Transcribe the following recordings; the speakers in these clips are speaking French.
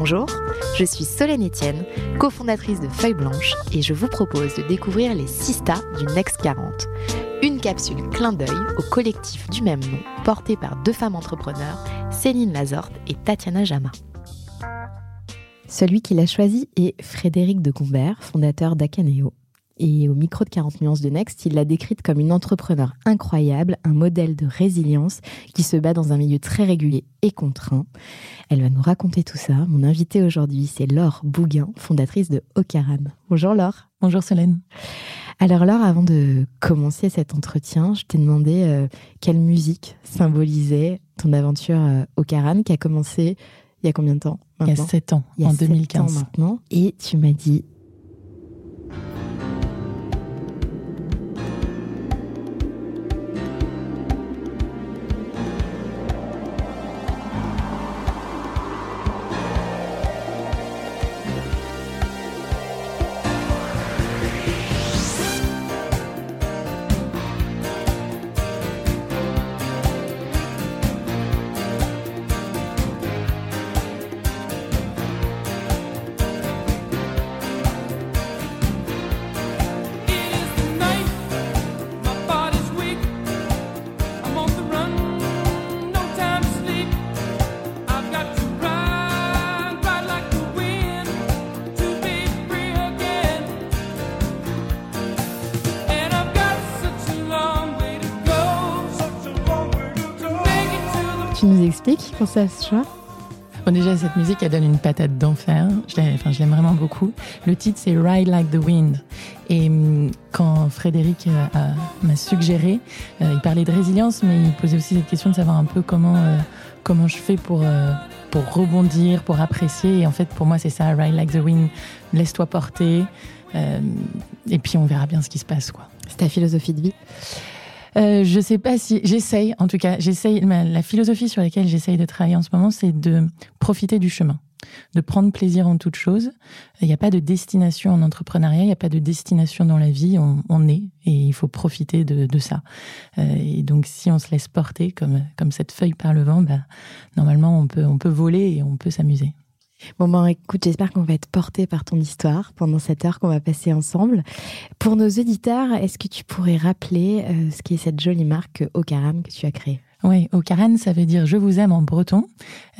Bonjour, je suis Solène Etienne, cofondatrice de Feuille Blanche et je vous propose de découvrir les Sista du Next 40. Une capsule clin d'œil au collectif du même nom, porté par deux femmes entrepreneurs, Céline Lazorte et Tatiana Jama. Celui qui l'a choisi est Frédéric de Gombert, fondateur d'Acaneo. Et au micro de 40 nuances de Next, il l'a décrite comme une entrepreneur incroyable, un modèle de résilience qui se bat dans un milieu très régulier et contraint. Elle va nous raconter tout ça. Mon invitée aujourd'hui, c'est Laure Bouguin, fondatrice de Ocaran. Bonjour Laure. Bonjour Solène. Alors Laure, avant de commencer cet entretien, je t'ai demandé euh, quelle musique symbolisait ton aventure euh, Ocaran qui a commencé il y a combien de temps Il y a 7 ans, en 2015. maintenant. Et tu m'as dit Tu nous expliques pour ça ce choix Bon, déjà, cette musique, elle donne une patate d'enfer. Je l'aime vraiment beaucoup. Le titre, c'est Ride Like the Wind. Et hum, quand Frédéric euh, m'a suggéré, euh, il parlait de résilience, mais il posait aussi cette question de savoir un peu comment, euh, comment je fais pour, pour rebondir, pour apprécier. Et en fait, pour moi, c'est ça, Ride Like the Wind. Laisse-toi porter. et puis, on verra bien ce qui se passe. quoi. C'est ta philosophie de vie? Euh, je sais pas si j'essaye, en tout cas, j'essaye. La philosophie sur laquelle j'essaye de travailler en ce moment, c'est de profiter du chemin, de prendre plaisir en toute chose. Il n'y a pas de destination en entrepreneuriat, il n'y a pas de destination dans la vie. On, est et il faut profiter de, ça. Euh, et donc, si on se laisse porter comme comme cette feuille par le vent, bah, normalement, on peut on peut voler et on peut s'amuser. Bon, ben, écoute, j'espère qu'on va être porté par ton histoire pendant cette heure qu'on va passer ensemble. Pour nos auditeurs, est-ce que tu pourrais rappeler euh, ce qu'est cette jolie marque Ocaran que tu as créée? Oui, Ocaran, ça veut dire je vous aime en breton.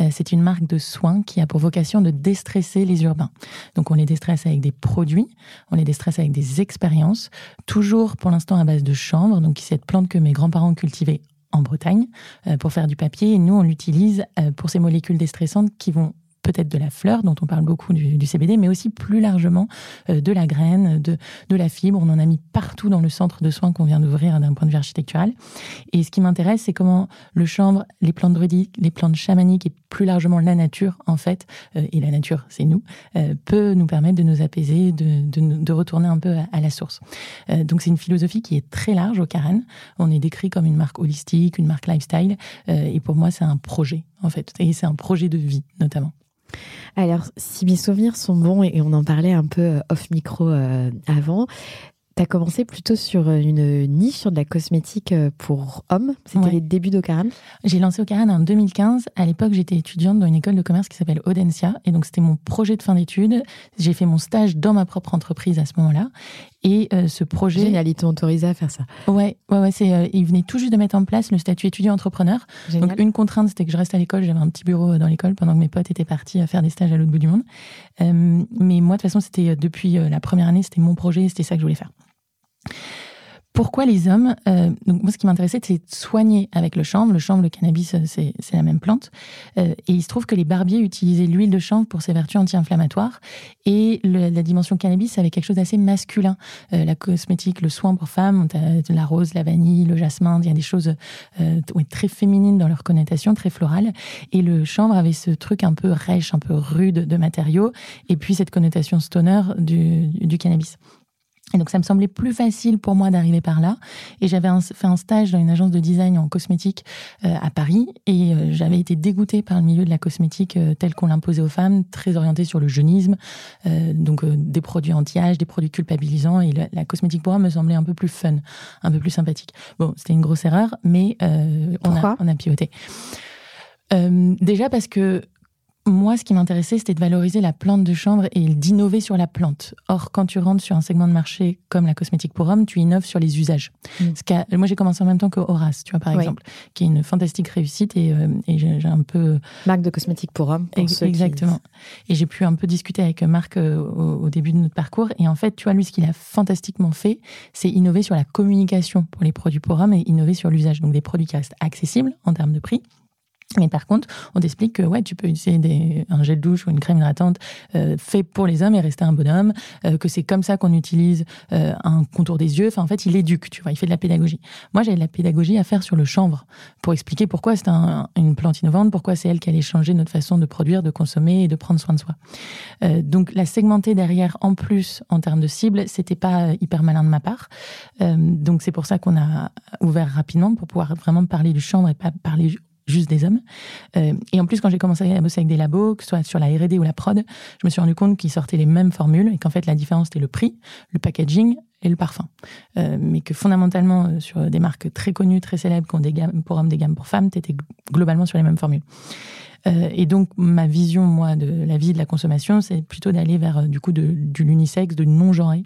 Euh, c'est une marque de soins qui a pour vocation de déstresser les urbains. Donc on les déstresse avec des produits, on les déstresse avec des expériences, toujours pour l'instant à base de chanvre, donc cette plante que mes grands-parents cultivaient en Bretagne euh, pour faire du papier. Et nous, on l'utilise pour ces molécules déstressantes qui vont peut-être de la fleur, dont on parle beaucoup du, CBD, mais aussi plus largement euh, de la graine, de, de la fibre. On en a mis partout dans le centre de soins qu'on vient d'ouvrir d'un point de vue architectural. Et ce qui m'intéresse, c'est comment le chanvre, les plantes druidiques, les plantes chamaniques et plus largement la nature, en fait, euh, et la nature, c'est nous, euh, peut nous permettre de nous apaiser, de, de, retourner un peu à, la source. donc c'est une philosophie qui est très large au Karen. On est décrit comme une marque holistique, une marque lifestyle, et pour moi, c'est un projet, en fait, et c'est un projet de vie, notamment. Alors, si mes souvenirs sont bons, et on en parlait un peu euh, off micro euh, avant, tu as commencé plutôt sur euh, une niche sur de la cosmétique pour hommes. C'était les débuts d'Ocaran J'ai lancé Ocaran en 2015. À l'époque, j'étais étudiante dans une école de commerce qui s'appelle Audencia. Et donc, c'était mon projet de fin d'études. J'ai fait mon stage dans ma propre entreprise à ce moment-là. Et ce projet. Génial, ils t'ont autorisé à faire ça. Ouais, ouais, ouais. C'est, ils venaient tout juste de mettre en place le statut étudiant-entrepreneur. Donc, une contrainte, c'était que je reste à l'école. J'avais un petit bureau dans l'école pendant que mes potes étaient partis à faire des stages à l'autre bout du monde. mais moi, de toute façon, c'était depuis la première année, c'était mon projet, c'était ça que je voulais faire. Pourquoi les hommes euh, Donc moi, ce qui m'intéressait, c'est de soigner avec le chanvre. Le chanvre, le cannabis, euh, c'est la même plante. Euh, et il se trouve que les barbiers utilisaient l'huile de chanvre pour ses vertus anti-inflammatoires. Et la dimension cannabis avait quelque chose d'assez masculin. la cosmétique, le soin pour femmes, la rose, la vanille, le jasmin. Il y a des choses très féminines dans leur connotation, très florales. Et le chanvre avait ce truc un peu rêche, un peu rude de matériaux. Et puis cette connotation stoner du cannabis. Et donc ça me semblait plus facile pour moi d'arriver par là. Et j'avais fait un stage dans une agence de design en cosmétique euh, à Paris. Et euh, j'avais été dégoûtée par le milieu de la cosmétique euh, tel qu'on l'imposait aux femmes, très orienté sur le jeunisme, donc des produits anti-âge, des produits culpabilisants. Et la, cosmétique pour moi me semblait un peu plus fun, un peu plus sympathique. Bon, c'était une grosse erreur, mais on, a, on a pivoté. déjà parce que moi, ce qui m'intéressait, c'était de valoriser la plante de chambre et d'innover sur la plante. Or, quand tu rentres sur un segment de marché comme la cosmétique pour hommes, tu innoves sur les usages. Mm. moi, j'ai commencé en même temps que Horace, tu vois, par exemple, qui est une fantastique réussite et, euh, j'ai un peu... Marque de cosmétique pour hommes. exactement. Et j'ai pu un peu discuter avec Marc euh, au, au, début de notre parcours. Et en fait, tu vois, lui, ce qu'il a fantastiquement fait, c'est innover sur la communication pour les produits pour hommes et innover sur l'usage. Donc, des produits qui restent accessibles en termes de prix mais par contre, on t'explique que ouais, tu peux utiliser des, un gel douche ou une crème hydratante euh, fait pour les hommes et rester un bonhomme, euh, que c'est comme ça qu'on utilise euh, un contour des yeux. Enfin, en fait, il éduque, tu vois, il fait de la pédagogie. Moi, j'avais de la pédagogie à faire sur le chanvre pour expliquer pourquoi c'est un, une plante innovante, pourquoi c'est elle qui allait changer notre façon de produire, de consommer et de prendre soin de soi. Euh, donc, la segmenter derrière, en plus, en termes de cible, c'était pas hyper malin de ma part. Euh, donc, c'est pour ça qu'on a ouvert rapidement pour pouvoir vraiment parler du chanvre et pas parler juste des hommes. Euh, et en plus, quand j'ai commencé à bosser avec des labos, que ce soit sur la R&D ou la prod, je me suis rendu compte qu'ils sortaient les mêmes formules et qu'en fait, la différence, c'était le prix, le packaging et le parfum. Euh, mais que fondamentalement, euh, sur des marques très connues, très célèbres, qui ont des gammes pour hommes, des gammes pour femmes, tu étais globalement sur les mêmes formules. et donc, ma vision, moi, de la vie de la consommation, c'est plutôt d'aller vers, du coup, de, du l'unisexe, de non-genré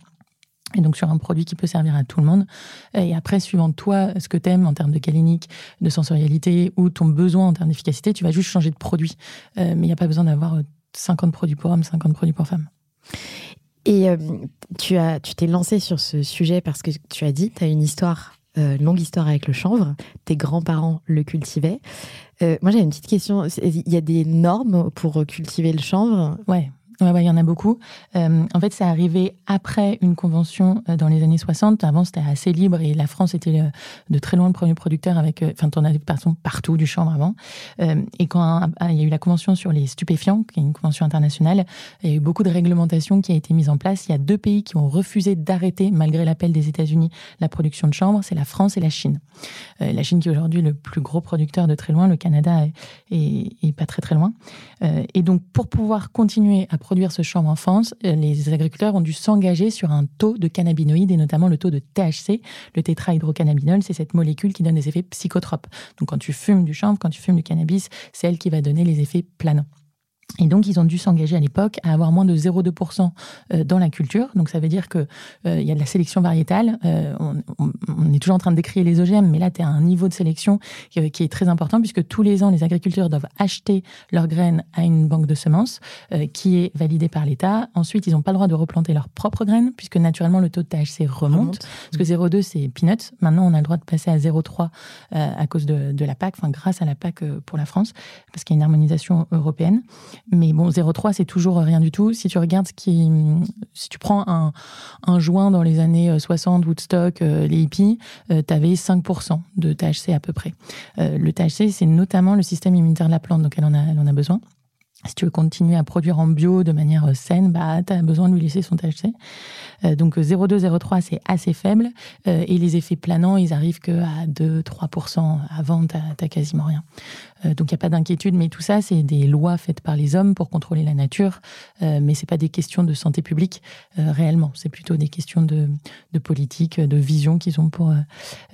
et donc sur un produit qui peut servir à tout le monde. Et après, suivant toi, ce que tu aimes en termes de calinique, de sensorialité ou ton besoin en termes d'efficacité, tu vas juste changer de produit. Euh, mais il n'y a pas besoin d'avoir 50 euh, produits pour hommes, 50 produits pour femmes. Et euh, tu as, tu t'es lancé sur ce sujet parce que tu as dit, tu as une histoire, longue histoire avec le chanvre. Tes grands-parents le cultivaient. moi, j'ai une petite question. Il y a des normes pour cultiver le chanvre? Ouais. Ouais, il y en a beaucoup. Euh, en fait, c'est arrivé après une convention euh, dans les années 60. Avant, c'était assez libre et la France était euh, de très loin le premier producteur avec, enfin, on avait de partout du champ avant. et quand il y a eu la convention sur les stupéfiants, qui est une convention internationale, il y a eu beaucoup de réglementations qui a été mise en place. Il y a deux pays qui ont refusé d'arrêter, malgré l'appel des États-Unis, la production de chanvre. C'est la France et la Chine. la Chine qui est aujourd'hui le plus gros producteur de très loin. Le Canada est, est pas très très loin. et donc, pour pouvoir continuer à produire ce champ en France, euh, les agriculteurs ont dû s'engager sur un taux de cannabinoïdes et notamment le taux de THC, le tétrahydrocannabinol, c'est cette molécule qui donne des effets psychotropes. Donc quand tu fumes du chanvre, quand tu fumes du cannabis, c'est elle qui va donner les effets planants. Et donc, ils ont dû s'engager à l'époque à avoir moins de 0,2% euh, dans la culture. Donc, ça veut dire que euh, y a de la sélection variétale. Euh, on, on, est toujours en train de décrire les OGM, mais là, tu as un niveau de sélection qui, qui, est très important puisque tous les ans, les agriculteurs doivent acheter leurs graines à une banque de semences qui est validée par l'État. Ensuite, ils n'ont pas le droit de replanter leurs propres graines puisque naturellement, le taux de THC remonte. Parce que 0,2, c'est peanuts. Maintenant, on a le droit de passer à 0,3 à cause de, de, la PAC, enfin, grâce à la PAC pour la France, parce qu'il y a une harmonisation européenne. Mais bon, 0,3, c'est toujours rien du tout. Si tu regardes ce qui. Si tu prends un, un joint dans les années 60, euh, Woodstock, euh, les hippies, euh, tu avais 5% de THC à peu près. le THC, c'est notamment le système immunitaire de la plante, donc elle en a, elle en a besoin. Si tu veux continuer à produire en bio de manière saine, bah, tu as besoin de lui laisser son THC. Euh, donc 0,2, 0,3, c'est assez faible. Euh, et les effets planants, ils arrivent qu'à 2-3%. Avant, tu n'as quasiment rien. Euh, donc il n'y a pas d'inquiétude. Mais tout ça, c'est des lois faites par les hommes pour contrôler la nature. mais c'est pas des questions de santé publique réellement. C'est plutôt des questions de, politique, de vision qu'ils ont pour,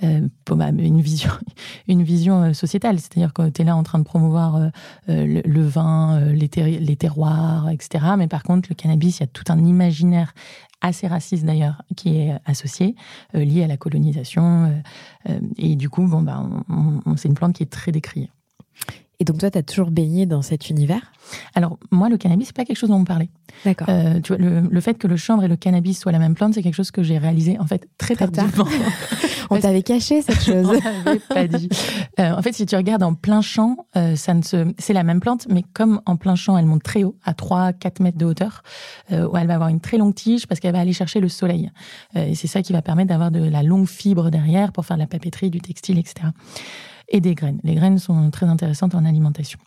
bah, une vision, une vision sociétale. C'est-à-dire que tu es là en train de promouvoir le, vin, les, terroirs, etc. Mais par contre, le cannabis, il y a tout un imaginaire assez raciste d'ailleurs qui est associé, lié à la colonisation. et du coup, bon, bah, c'est une plante qui est très décriée. Et donc toi, tu as toujours baigné dans cet univers? Alors moi, le cannabis, c'est pas quelque chose dont on me parlait. D'accord. Euh, tu vois, le, fait que le chanvre et le cannabis soient la même plante, c'est quelque chose que j'ai réalisé en fait très, tardivement. on t'avait caché cette chose. on pas dit. Euh, en fait, si tu regardes en plein champ, euh, ça ne se... c'est la même plante, mais comme en plein champ, elle monte très haut, à 3-4 mètres de hauteur, où elle va avoir une très longue tige parce qu'elle va aller chercher le soleil. et c'est ça qui va permettre d'avoir de la longue fibre derrière pour faire de la papeterie, du textile, etc et des graines. Les graines sont très intéressantes en alimentation.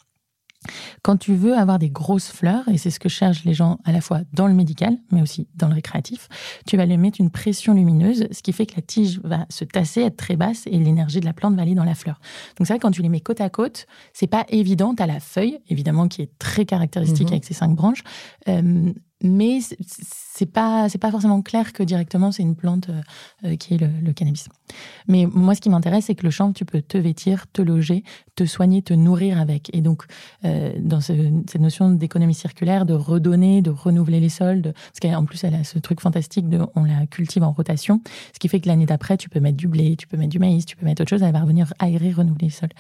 Quand tu veux avoir des grosses fleurs, et c'est ce que cherchent les gens à la fois dans le médical, mais aussi dans le récréatif, tu vas lui mettre une pression lumineuse, ce qui fait que la tige va se tasser, être très basse, et l'énergie de la plante va aller dans la fleur. Donc c'est vrai quand tu les mets côte à côte, c'est pas évident. à la feuille, évidemment, qui est très caractéristique mhm. avec ses cinq branches, euh, mais c'est pas c'est pas forcément clair que directement c'est une plante euh, euh, qui est le, cannabis. Mais moi, ce qui m'intéresse, c'est que le chanvre, tu peux te vêtir, te loger, te soigner, te nourrir avec. Et donc, euh, dans cette notion d'économie circulaire, de redonner, de renouveler les sols, parce qu'en plus, elle a ce truc fantastique de on la cultive en rotation, ce qui fait que l'année d'après, tu peux mettre du blé, tu peux mettre du maïs, tu peux mettre autre chose, elle va revenir aérer, renouveler les sols.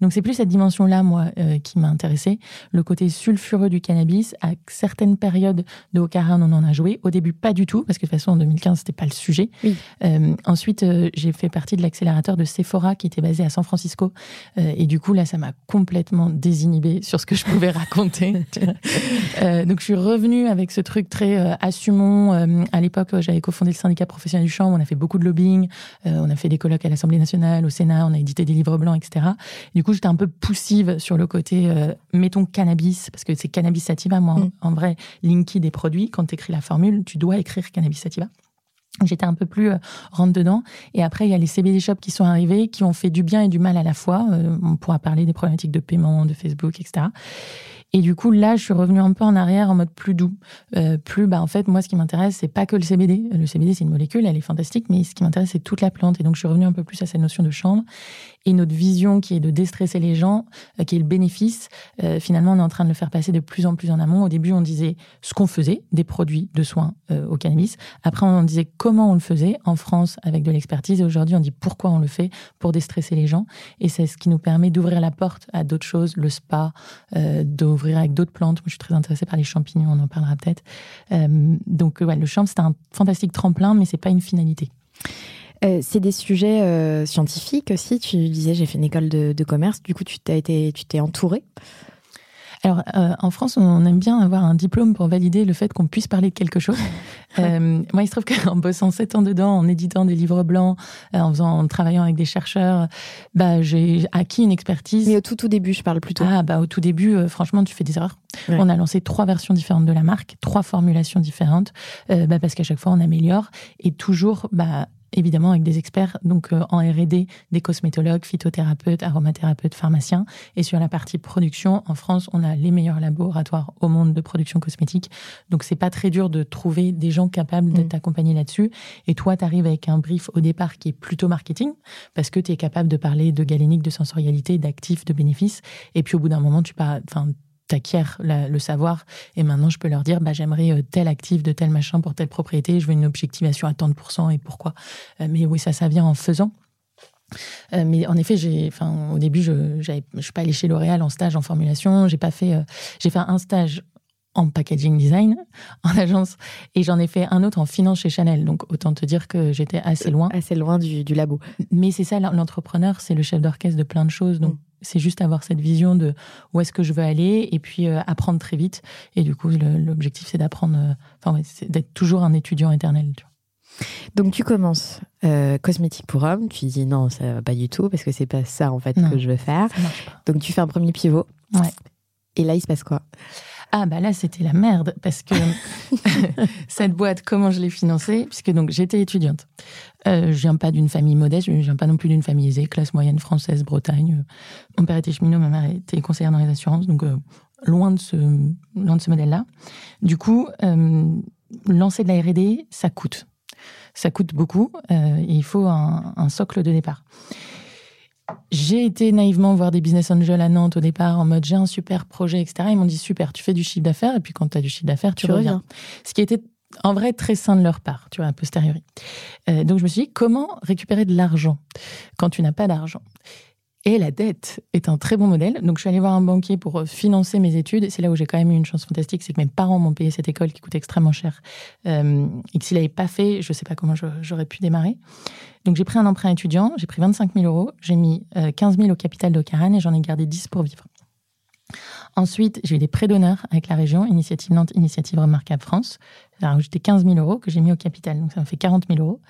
Donc, c'est plus cette dimension-là, moi, qui m'a intéressée. Le côté sulfureux du cannabis, à certaines périodes de Haut-Carin, on en a joué au début, pas du tout, parce que de toute façon, en 2015, c'était pas le sujet. Euh, ensuite, euh, j'ai fait partie de l'accélérateur de Sephora, qui était basé à San Francisco. Euh, et du coup, là, ça m'a complètement désinhibé sur ce que je pouvais raconter. donc, je suis revenue avec ce truc très assumons. à l'époque, j'avais cofondé le syndicat professionnel du champ. On a fait beaucoup de lobbying. on a fait des colloques à l'Assemblée nationale, au Sénat. On a édité des livres blancs, etc. Du coup, j'étais un peu poussive sur le côté, mettons cannabis, parce que c'est cannabis sativa. Moi, mm. en, vrai, Linky produits quand tu écris la formule, tu dois écrire cannabis sativa. J'étais un peu plus euh, rentre dedans. Et après, il y a les CBD shops qui sont arrivés, qui ont fait du bien et du mal à la fois. Euh, on pourra parler des problématiques de paiement, de Facebook, etc. Et du coup, là, je suis revenue un peu en arrière en mode plus doux. Euh, plus, bah, en fait, moi, ce qui m'intéresse, c'est pas que le CBD. Le CBD, c'est une molécule, elle est fantastique, mais ce qui m'intéresse, c'est toute la plante. Et donc, je suis revenue un peu plus à cette notion de chambre. Et notre vision qui est de déstresser les gens, euh, qui est le bénéfice, euh, finalement, on est en train de le faire passer de plus en plus en amont. Au début, on disait ce qu'on faisait, des produits de soins euh, au cannabis. Après, on disait comment on le faisait en France avec de l'expertise. Et aujourd'hui, on dit pourquoi on le fait pour déstresser les gens. Et c'est ce qui nous permet d'ouvrir la porte à d'autres choses, le spa, avec d'autres plantes. Moi, je suis très intéressée par les champignons, on en parlera peut-être. donc, ouais, le champ, c'est un fantastique tremplin, mais c'est pas une finalité. Euh, c'est des sujets euh, scientifiques aussi. Tu disais, j'ai fait une école de, commerce. Du coup, tu t'es été, tu t'es entouré. Alors, euh, en France, on aime bien avoir un diplôme pour valider le fait qu'on puisse parler de quelque chose. moi, il se trouve qu'en bossant sept ans dedans, en éditant des livres blancs, en, faisant, en travaillant avec des chercheurs, bah, j'ai acquis une expertise. Mais au tout, tout début, je parle plutôt. Ah, bah, au tout début, franchement, tu fais des erreurs. On a lancé trois versions différentes de la marque, trois formulations différentes, bah, parce qu'à chaque fois, on améliore et toujours, bah, évidemment avec des experts donc euh, en R&D, des cosmétologues, phytothérapeutes, aromathérapeutes, pharmaciens. Et sur la partie production, en France, on a les meilleurs laboratoires au monde de production cosmétique. Donc c'est pas très dur de trouver des gens capables de mm. t'accompagner là-dessus. Et toi, tu arrives avec un brief au départ qui est plutôt marketing parce que tu es capable de parler de galénique, de sensorialité, d'actifs, de bénéfices. Et puis au bout d'un moment, tu pas, enfin t'acquiers le savoir et maintenant je peux leur dire bah j'aimerais euh, tel actif de tel machin pour telle propriété je veux une objectivation à tant de pourcents et pourquoi euh, mais oui ça ça vient en faisant euh, mais en effet, j'ai, enfin, au début, je, je suis pas allée chez L'Oréal en stage en formulation. J'ai pas fait, j'ai fait un stage en packaging design en agence et j'en ai fait un autre en finance chez Chanel. Donc autant te dire que j'étais assez loin. Assez loin du, du labo. Mais c'est ça, l'entrepreneur, c'est le chef d'orchestre de plein de choses. Donc mm. C'est juste avoir cette vision de où est-ce que je veux aller et puis euh, apprendre très vite. Et du coup, l'objectif, c'est d'apprendre, euh, enfin, d'être toujours un étudiant éternel. Donc tu commences euh, cosmétique pour homme, tu dis non, ça va pas du tout parce que c'est pas ça en fait que je veux faire. Donc tu fais un premier pivot. Ouais. Et là, il se passe quoi? Ah bah là c'était la merde parce que cette boîte comment je l'ai financée? Puisque donc j'étais étudiante. Euh, je viens pas d'une famille modeste, je viens pas non plus d'une famille aisée, classe moyenne française, Bretagne. Mon père était cheminot, ma mère était conseillère dans les assurances, donc euh, loin de ce loin de ce modèle-là. Du coup, euh, lancer de la R&D, ça coûte. Ça coûte beaucoup et il faut un, un socle de départ. J'ai été naïvement voir des business angels à Nantes au départ en mode j'ai un super projet, etc. Ils m'ont dit super, tu fais du chiffre d'affaires et puis quand tu as du chiffre d'affaires, tu, reviens. Ce qui était en vrai, très sain de leur part, tu vois, a posteriori. Euh, donc, je me suis dit, comment récupérer de l'argent quand tu n'as pas d'argent? Et la dette est un très bon modèle. Donc, je suis allée voir un banquier pour euh, financer mes études. C'est là où j'ai quand même eu une chance fantastique, c'est que mes parents m'ont payé cette école qui coûte extrêmement cher. Euh, et que s'il n'avait pas fait, je ne sais pas comment j'aurais pu démarrer. Donc, j'ai pris un emprunt étudiant, j'ai pris 25 000 euros, j'ai mis 15 000 au capital d'Ocaran et j'en ai gardé 10 pour vivre. Ensuite, j'ai eu des prêts d'honneur avec la région, Initiative Nantes, Initiative Remarquable France. J'ai rajouté 15 000 euros que j'ai mis au capital, donc ça me fait 40 000 euros.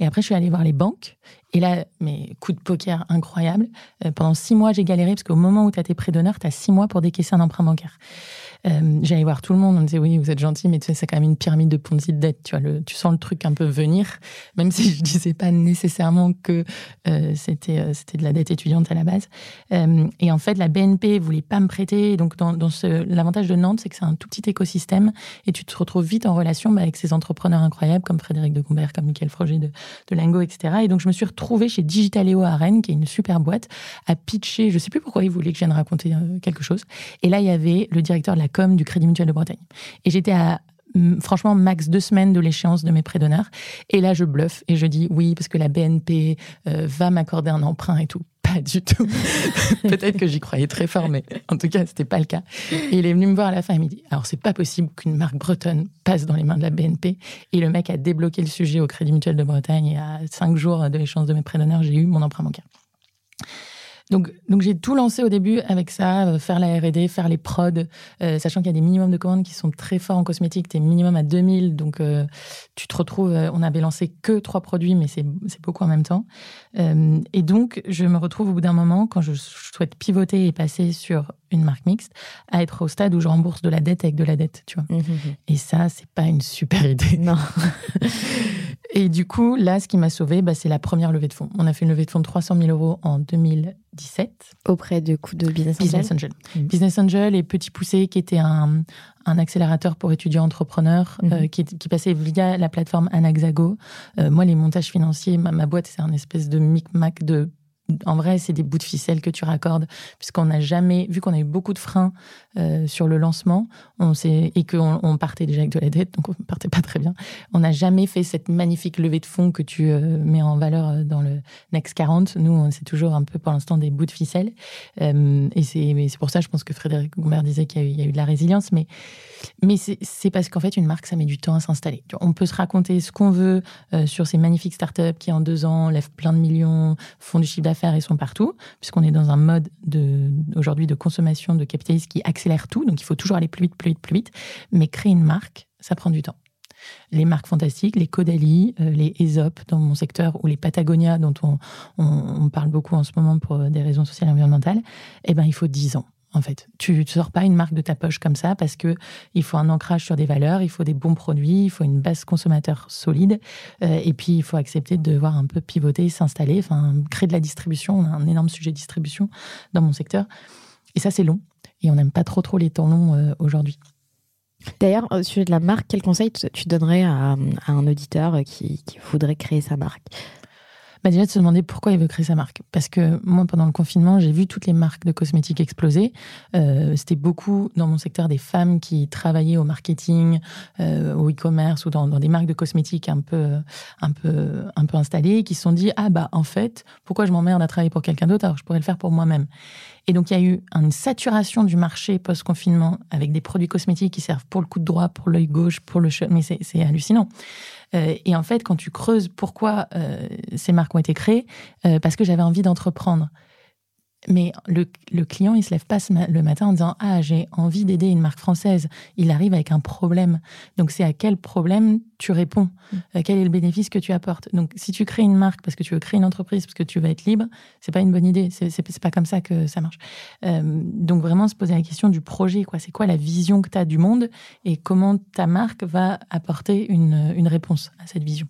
Et après, je suis allée voir les banques. Et là, mes coups de poker incroyables. Euh, pendant six mois, j'ai galéré parce qu'au moment où tu as tes prêts d'honneur, tu as six mois pour décaisser un emprunt bancaire. Euh, j'allais voir tout le monde, on me disait oui, vous êtes gentil, mais tu sais, c'est quand même une pyramide de Ponzi de dette. Tu vois, le, tu sens le truc un peu venir, même si je disais pas nécessairement que euh, c'était euh, c'était de la dette étudiante à la base. Et en fait, la BNP voulait pas me prêter. Donc, dans, ce, l'avantage de Nantes, c'est que c'est un tout petit écosystème et tu te retrouves vite en relation bah, avec ces entrepreneurs incroyables comme Frédéric de Gombert, comme Michael Froger de, de Lingo, etc. Et donc, je me suis retrouvée chez Digitaléo à Rennes, qui est une super boîte, à pitcher. Je sais plus pourquoi ils voulaient que je vienne raconter quelque chose. Et là, il y avait le directeur de la com du Crédit Mutuel de Bretagne. Et j'étais à franchement max deux semaines de l'échéance de mes prêts d'honneur. Et là, je bluffe et je dis oui parce que la BNP euh, va m'accorder un emprunt et tout. Pas du tout. Peut-être que j'y croyais très fort, mais en tout cas, c'était pas le cas. Et il est venu me voir à la fin et me dit alors c'est pas possible qu'une marque bretonne passe dans les mains de la BNP. Et le mec a débloqué le sujet au Crédit Mutuel de Bretagne. Et à cinq jours de l'échéance de mes prêts d'honneur, j'ai eu mon emprunt bancaire. Donc, donc j'ai tout lancé au début avec ça, euh, faire la R&D, faire les prods, euh, sachant qu'il y a des minimums de commandes qui sont très forts en cosmétique. T'es minimum à 2000, donc euh, tu te retrouves. on avait lancé que trois produits, mais c'est beaucoup en même temps. et donc, je me retrouve au bout d'un moment, quand je souhaite pivoter et passer sur une marque mixte, à être au stade où je rembourse de la dette avec de la dette, tu vois. Mmh, mmh, mmh. Et ça, c'est pas une super idée. Non. et du coup, là, ce qui m'a sauvé, bah, c'est la première levée de fonds. On a fait une levée de fonds de 300 000 euros en 2017. Auprès de, de Business Angel. Business Angel. Business Angel et Petit Poussé, qui était un, un accélérateur pour étudiants entrepreneurs euh, qui, qui, passait via la plateforme Anaxago. Euh, moi, les montages financiers, ma, ma boîte, c'est un espèce de micmac de en vrai, c'est des bouts de ficelle que tu raccordes, puisqu'on n'a jamais, vu qu'on a eu beaucoup de freins euh, sur le lancement, on sait, et qu'on on partait déjà avec de la dette, donc on partait pas très bien. On n'a jamais fait cette magnifique levée de fonds que tu euh, mets en valeur euh, dans le Next 40. Nous, c'est toujours un peu pour l'instant des bouts de ficelle. et c'est pour ça, je pense que Frédéric Gombert disait qu'il y, a eu de la résilience, mais, mais c'est parce qu'en fait, une marque, ça met du temps à s'installer. On peut se raconter ce qu'on veut sur ces magnifiques startups qui, en deux ans, lèvent plein de millions, font du chiffre d'affaires faire, ils sont partout, puisqu'on est dans un mode de, aujourd'hui de consommation de capitalisme qui accélère tout, donc il faut toujours aller plus vite, plus vite, plus vite. Mais créer une marque, ça prend du temps. Les marques fantastiques, les Caudalie, euh, les Aesop dans mon secteur, ou les Patagonia dont on, parle beaucoup en ce moment pour des raisons sociales et environnementales, eh ben, il faut 10 ans en fait. Tu ne sors pas une marque de ta poche comme ça parce que il faut un ancrage sur des valeurs, il faut des bons produits, il faut une base consommateur solide, euh, et puis il faut accepter de devoir un peu pivoter, s'installer, enfin créer de la distribution. On a un énorme sujet de distribution dans mon secteur, et ça c'est long, et on n'aime pas trop trop les temps longs euh, aujourd'hui. D'ailleurs, au sujet de la marque, quel conseil tu donnerais à, un auditeur qui, qui voudrait créer sa marque? Bah déjà de se demander pourquoi il veut créer sa marque. Parce que moi, pendant le confinement, j'ai vu toutes les marques de cosmétiques exploser. Euh, C'était beaucoup dans mon secteur des femmes qui travaillaient au marketing, euh, au e-commerce ou dans, des marques de cosmétiques un peu, un peu, un peu installées, qui se sont dit ah bah en fait, pourquoi je m'emmerde à travailler pour quelqu'un d'autre alors je pourrais le faire pour moi-même? Et donc, il y a eu une saturation du marché post-confinement avec des produits cosmétiques qui servent pour le coup de droit, pour l'œil gauche, pour le. Mais c'est hallucinant. Euh, et en fait, quand tu creuses pourquoi euh, ces marques ont été créées, euh, parce que j'avais envie d'entreprendre. Mais le, client, il se lève pas le matin en disant Ah, j'ai envie d'aider une marque française. Il arrive avec un problème. Donc, c'est à quel problème tu réponds? Mm. euh, Quel est le bénéfice que tu apportes? Donc, si tu crées une marque parce que tu veux créer une entreprise, parce que tu veux être libre, c'est pas une bonne idée. C'est pas comme ça que ça marche. Euh, donc, vraiment se poser la question du projet. quoi. C'est quoi la vision que tu as du monde et comment ta marque va apporter une, une réponse à cette vision?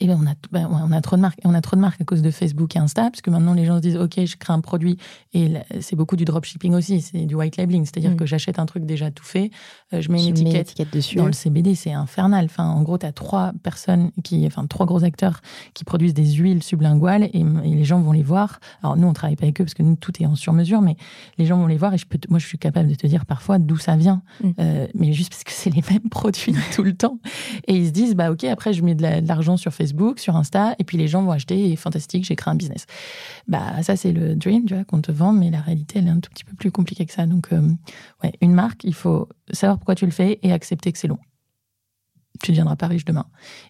Et ben on a, ben, on a trop de marques. On a trop de marques à cause de Facebook et Insta, parce que maintenant les gens se disent, OK, je crée un produit. Et c'est beaucoup du dropshipping aussi, c'est du white labeling. C'est-à-dire mm. que j'achète un truc déjà tout fait, euh, je mets une étiquette, dessus. Dans le CBD, c'est infernal. Enfin, en gros, tu as trois personnes, qui, enfin, trois gros acteurs qui produisent des huiles sublinguales et, les gens vont les voir. Alors, nous, on travaille pas avec eux parce que nous, tout est en sur-mesure, mais les gens vont les voir et je peux, moi, je suis capable de te dire parfois d'où ça vient. Mm. Euh, mais juste parce que c'est les mêmes produits tout le temps. Et ils se disent, bah, OK, après, je mets de l'argent sur Facebook, sur Insta, et puis les gens vont acheter, et fantastique, j'ai créé un business. Bah, ça, c'est le dream, tu vois, qu'on te vend, mais la réalité, elle est un tout petit peu plus compliquée que ça. Donc, euh, ouais, une marque, il faut savoir pourquoi tu le fais et accepter que c'est long. Tu ne deviendras pas riche demain.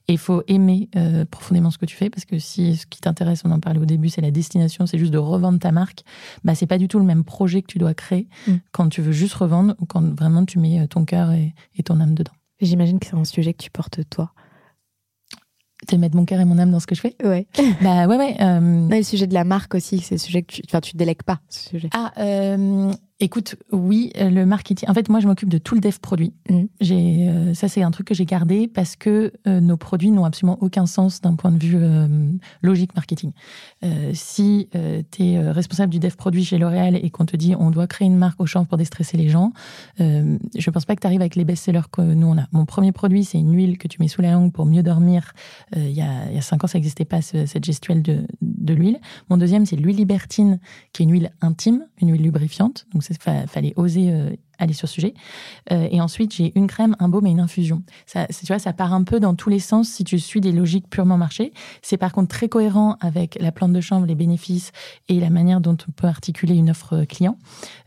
Et il faut aimer euh, profondément ce que tu fais, parce que si ce qui t'intéresse, on en parlait au début, c'est la destination, c'est juste de revendre ta marque, bah, c'est pas du tout le même projet que tu dois créer mm. quand tu veux juste revendre ou quand vraiment tu mets ton cœur et ton âme dedans. J'imagine que c'est un sujet que tu portes toi de mettre mon cœur et mon âme dans ce que je fais Ouais. Bah ouais, ouais. Euh... le sujet de la marque aussi, c'est le sujet que tu, enfin, tu délègues pas, ce sujet. Ah, euh, Écoute, oui, euh, le marketing. En fait, moi, je m'occupe de tout le dev produit. Mmh. J'ai, euh, ça, c'est un truc que j'ai gardé parce que euh, nos produits n'ont absolument aucun sens d'un point de vue logique marketing. si tu es responsable du dev produit chez L'Oréal et qu'on te dit on doit créer une marque au chanvre pour déstresser les gens, je pense pas que tu arrives avec les best-sellers que nous on a. Mon premier produit, c'est une huile que tu mets sous la langue pour mieux dormir. Il y, a, y a cinq ans, ça n'existait pas cette gestuelle de, de l'huile. Mon deuxième, c'est l'huile libertine, qui est une huile intime, une huile lubrifiante. Donc il fallait oser euh, aller sur ce sujet. Euh, et ensuite, j'ai une crème, un baume et une infusion. Ça, tu vois, ça part un peu dans tous les sens si tu suis des logiques purement marché. C'est par contre très cohérent avec la plante de chanvre, les bénéfices et la manière dont on peut articuler une offre client.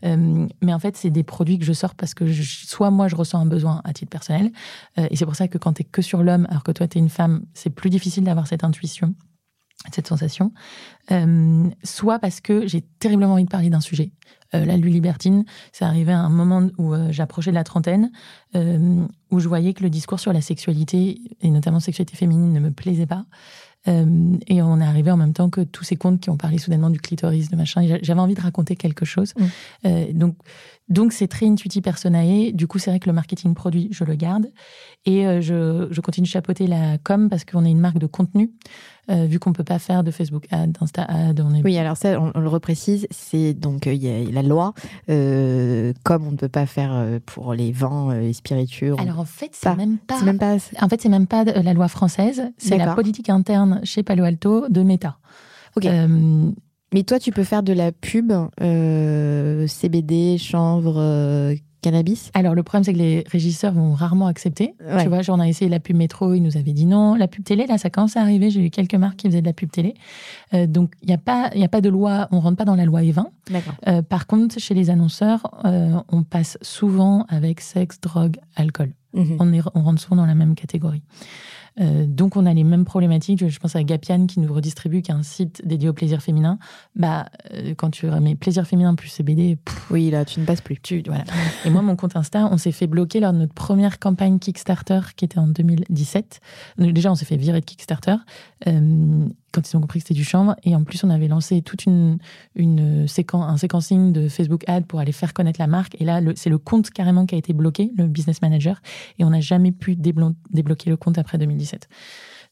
Euh, mais en fait, c'est des produits que je sors parce que soit moi, je ressens un besoin à titre personnel. et c'est pour ça que quand tu es que sur l'homme, alors que toi, tu es une femme, c'est plus difficile d'avoir cette intuition cette sensation, soit parce que j'ai terriblement envie de parler d'un sujet. Euh, la libertine, c'est arrivé à un moment où euh, j'approchais de la trentaine, euh, où je voyais que le discours sur la sexualité, et notamment sexualité féminine, ne me plaisait pas. et on est arrivé en même temps que tous ces contes qui ont parlé soudainement du clitoris, de machin. J'avais envie de raconter quelque chose. Mm. donc, donc c'est très intuitif personae. Du coup, c'est vrai que le marketing produit, je le garde. Et je, je continue de chapeauter la com parce qu'on est une marque de contenu. Euh, vu qu'on peut pas faire de Facebook ad, d'Insta ad. On est... Oui, alors ça, on, le reprécise, c'est donc il y a la loi, euh, comme on ne peut pas faire euh, pour les vins et spiritueux. Alors en fait, c'est même pas. Même pas... En fait, c'est même pas la loi française, c'est la politique interne chez Palo Alto de Meta. Ok. Mais toi, tu peux faire de la pub CBD, chanvre cannabis? Alors, le problème, c'est que les régisseurs vont rarement accepter. Tu vois, genre, on a essayé la pub métro, ils nous avaient dit non. La pub télé, là, ça commence à arriver. J'ai eu quelques marques qui faisaient de la pub télé. Euh, donc, il n'y a, pas, a pas de loi, on rentre pas dans la loi E20. Euh, par contre, chez les annonceurs, euh, on passe souvent avec sexe, drogue, alcool. Mhm. On, est, on rentre souvent dans la même catégorie. Euh, donc on a les mêmes problématiques. Je pense à Gapian qui nous redistribue, qui est un site dédié au plaisir féminin. Bah, euh, quand tu remets plaisir féminin plus CBD, oui, là, tu ne passes plus. Tu, voilà. Et moi, mon compte Insta, on s'est fait bloquer lors de notre première campagne Kickstarter qui était en 2017. Déjà, on s'est fait virer de Kickstarter. Euh, quand ils ont compris que c'était du chanvre. Et en plus, on avait lancé toute une, une séquence, un séquencing de Facebook Ads pour aller faire connaître la marque. Et là, c'est le compte carrément qui a été bloqué, le business manager. Et on n'a jamais pu débloquer le compte après 2017.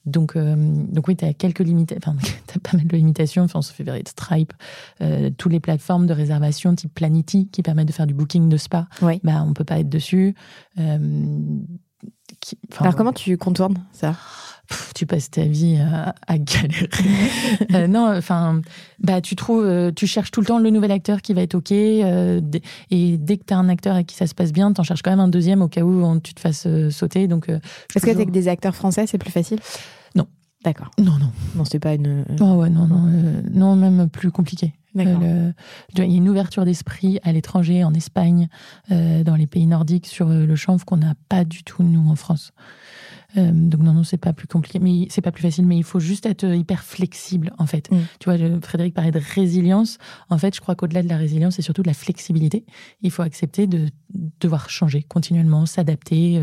Donc, euh, donc oui, tu as quelques limitations, enfin, tu as pas mal de limitations. Enfin, on se fait de Stripe, euh, toutes les plateformes de réservation type Planity qui permettent de faire du booking de spa, oui. bah, on peut pas être dessus. Euh, Alors, comment tu contournes ça? Tu passes ta vie à, galérer. Euh, non, enfin, bah tu trouves, euh, tu cherches tout le temps le nouvel acteur qui va être ok, euh, et dès que tu as un acteur avec qui ça se passe bien, t'en cherches quand même un deuxième au cas où tu te fasses sauter. Donc, est-ce que avec des acteurs français, c'est plus facile? Non. D'accord. Non, non. Non, c'est pas une. Oh, ouais, non, non, non, même plus compliqué. il y a une ouverture d'esprit à l'étranger, en Espagne, dans les pays nordiques, sur le chanvre qu'on n'a pas du tout, nous, en France. Euh, donc non, non, c'est pas plus compliqué, mais c'est pas plus facile, mais il faut juste être euh, hyper flexible en fait. Mm. Tu vois, Frédéric parlait de résilience. En fait, je crois qu'au-delà de la résilience, c'est surtout de la flexibilité. Il faut accepter de devoir changer continuellement, s'adapter,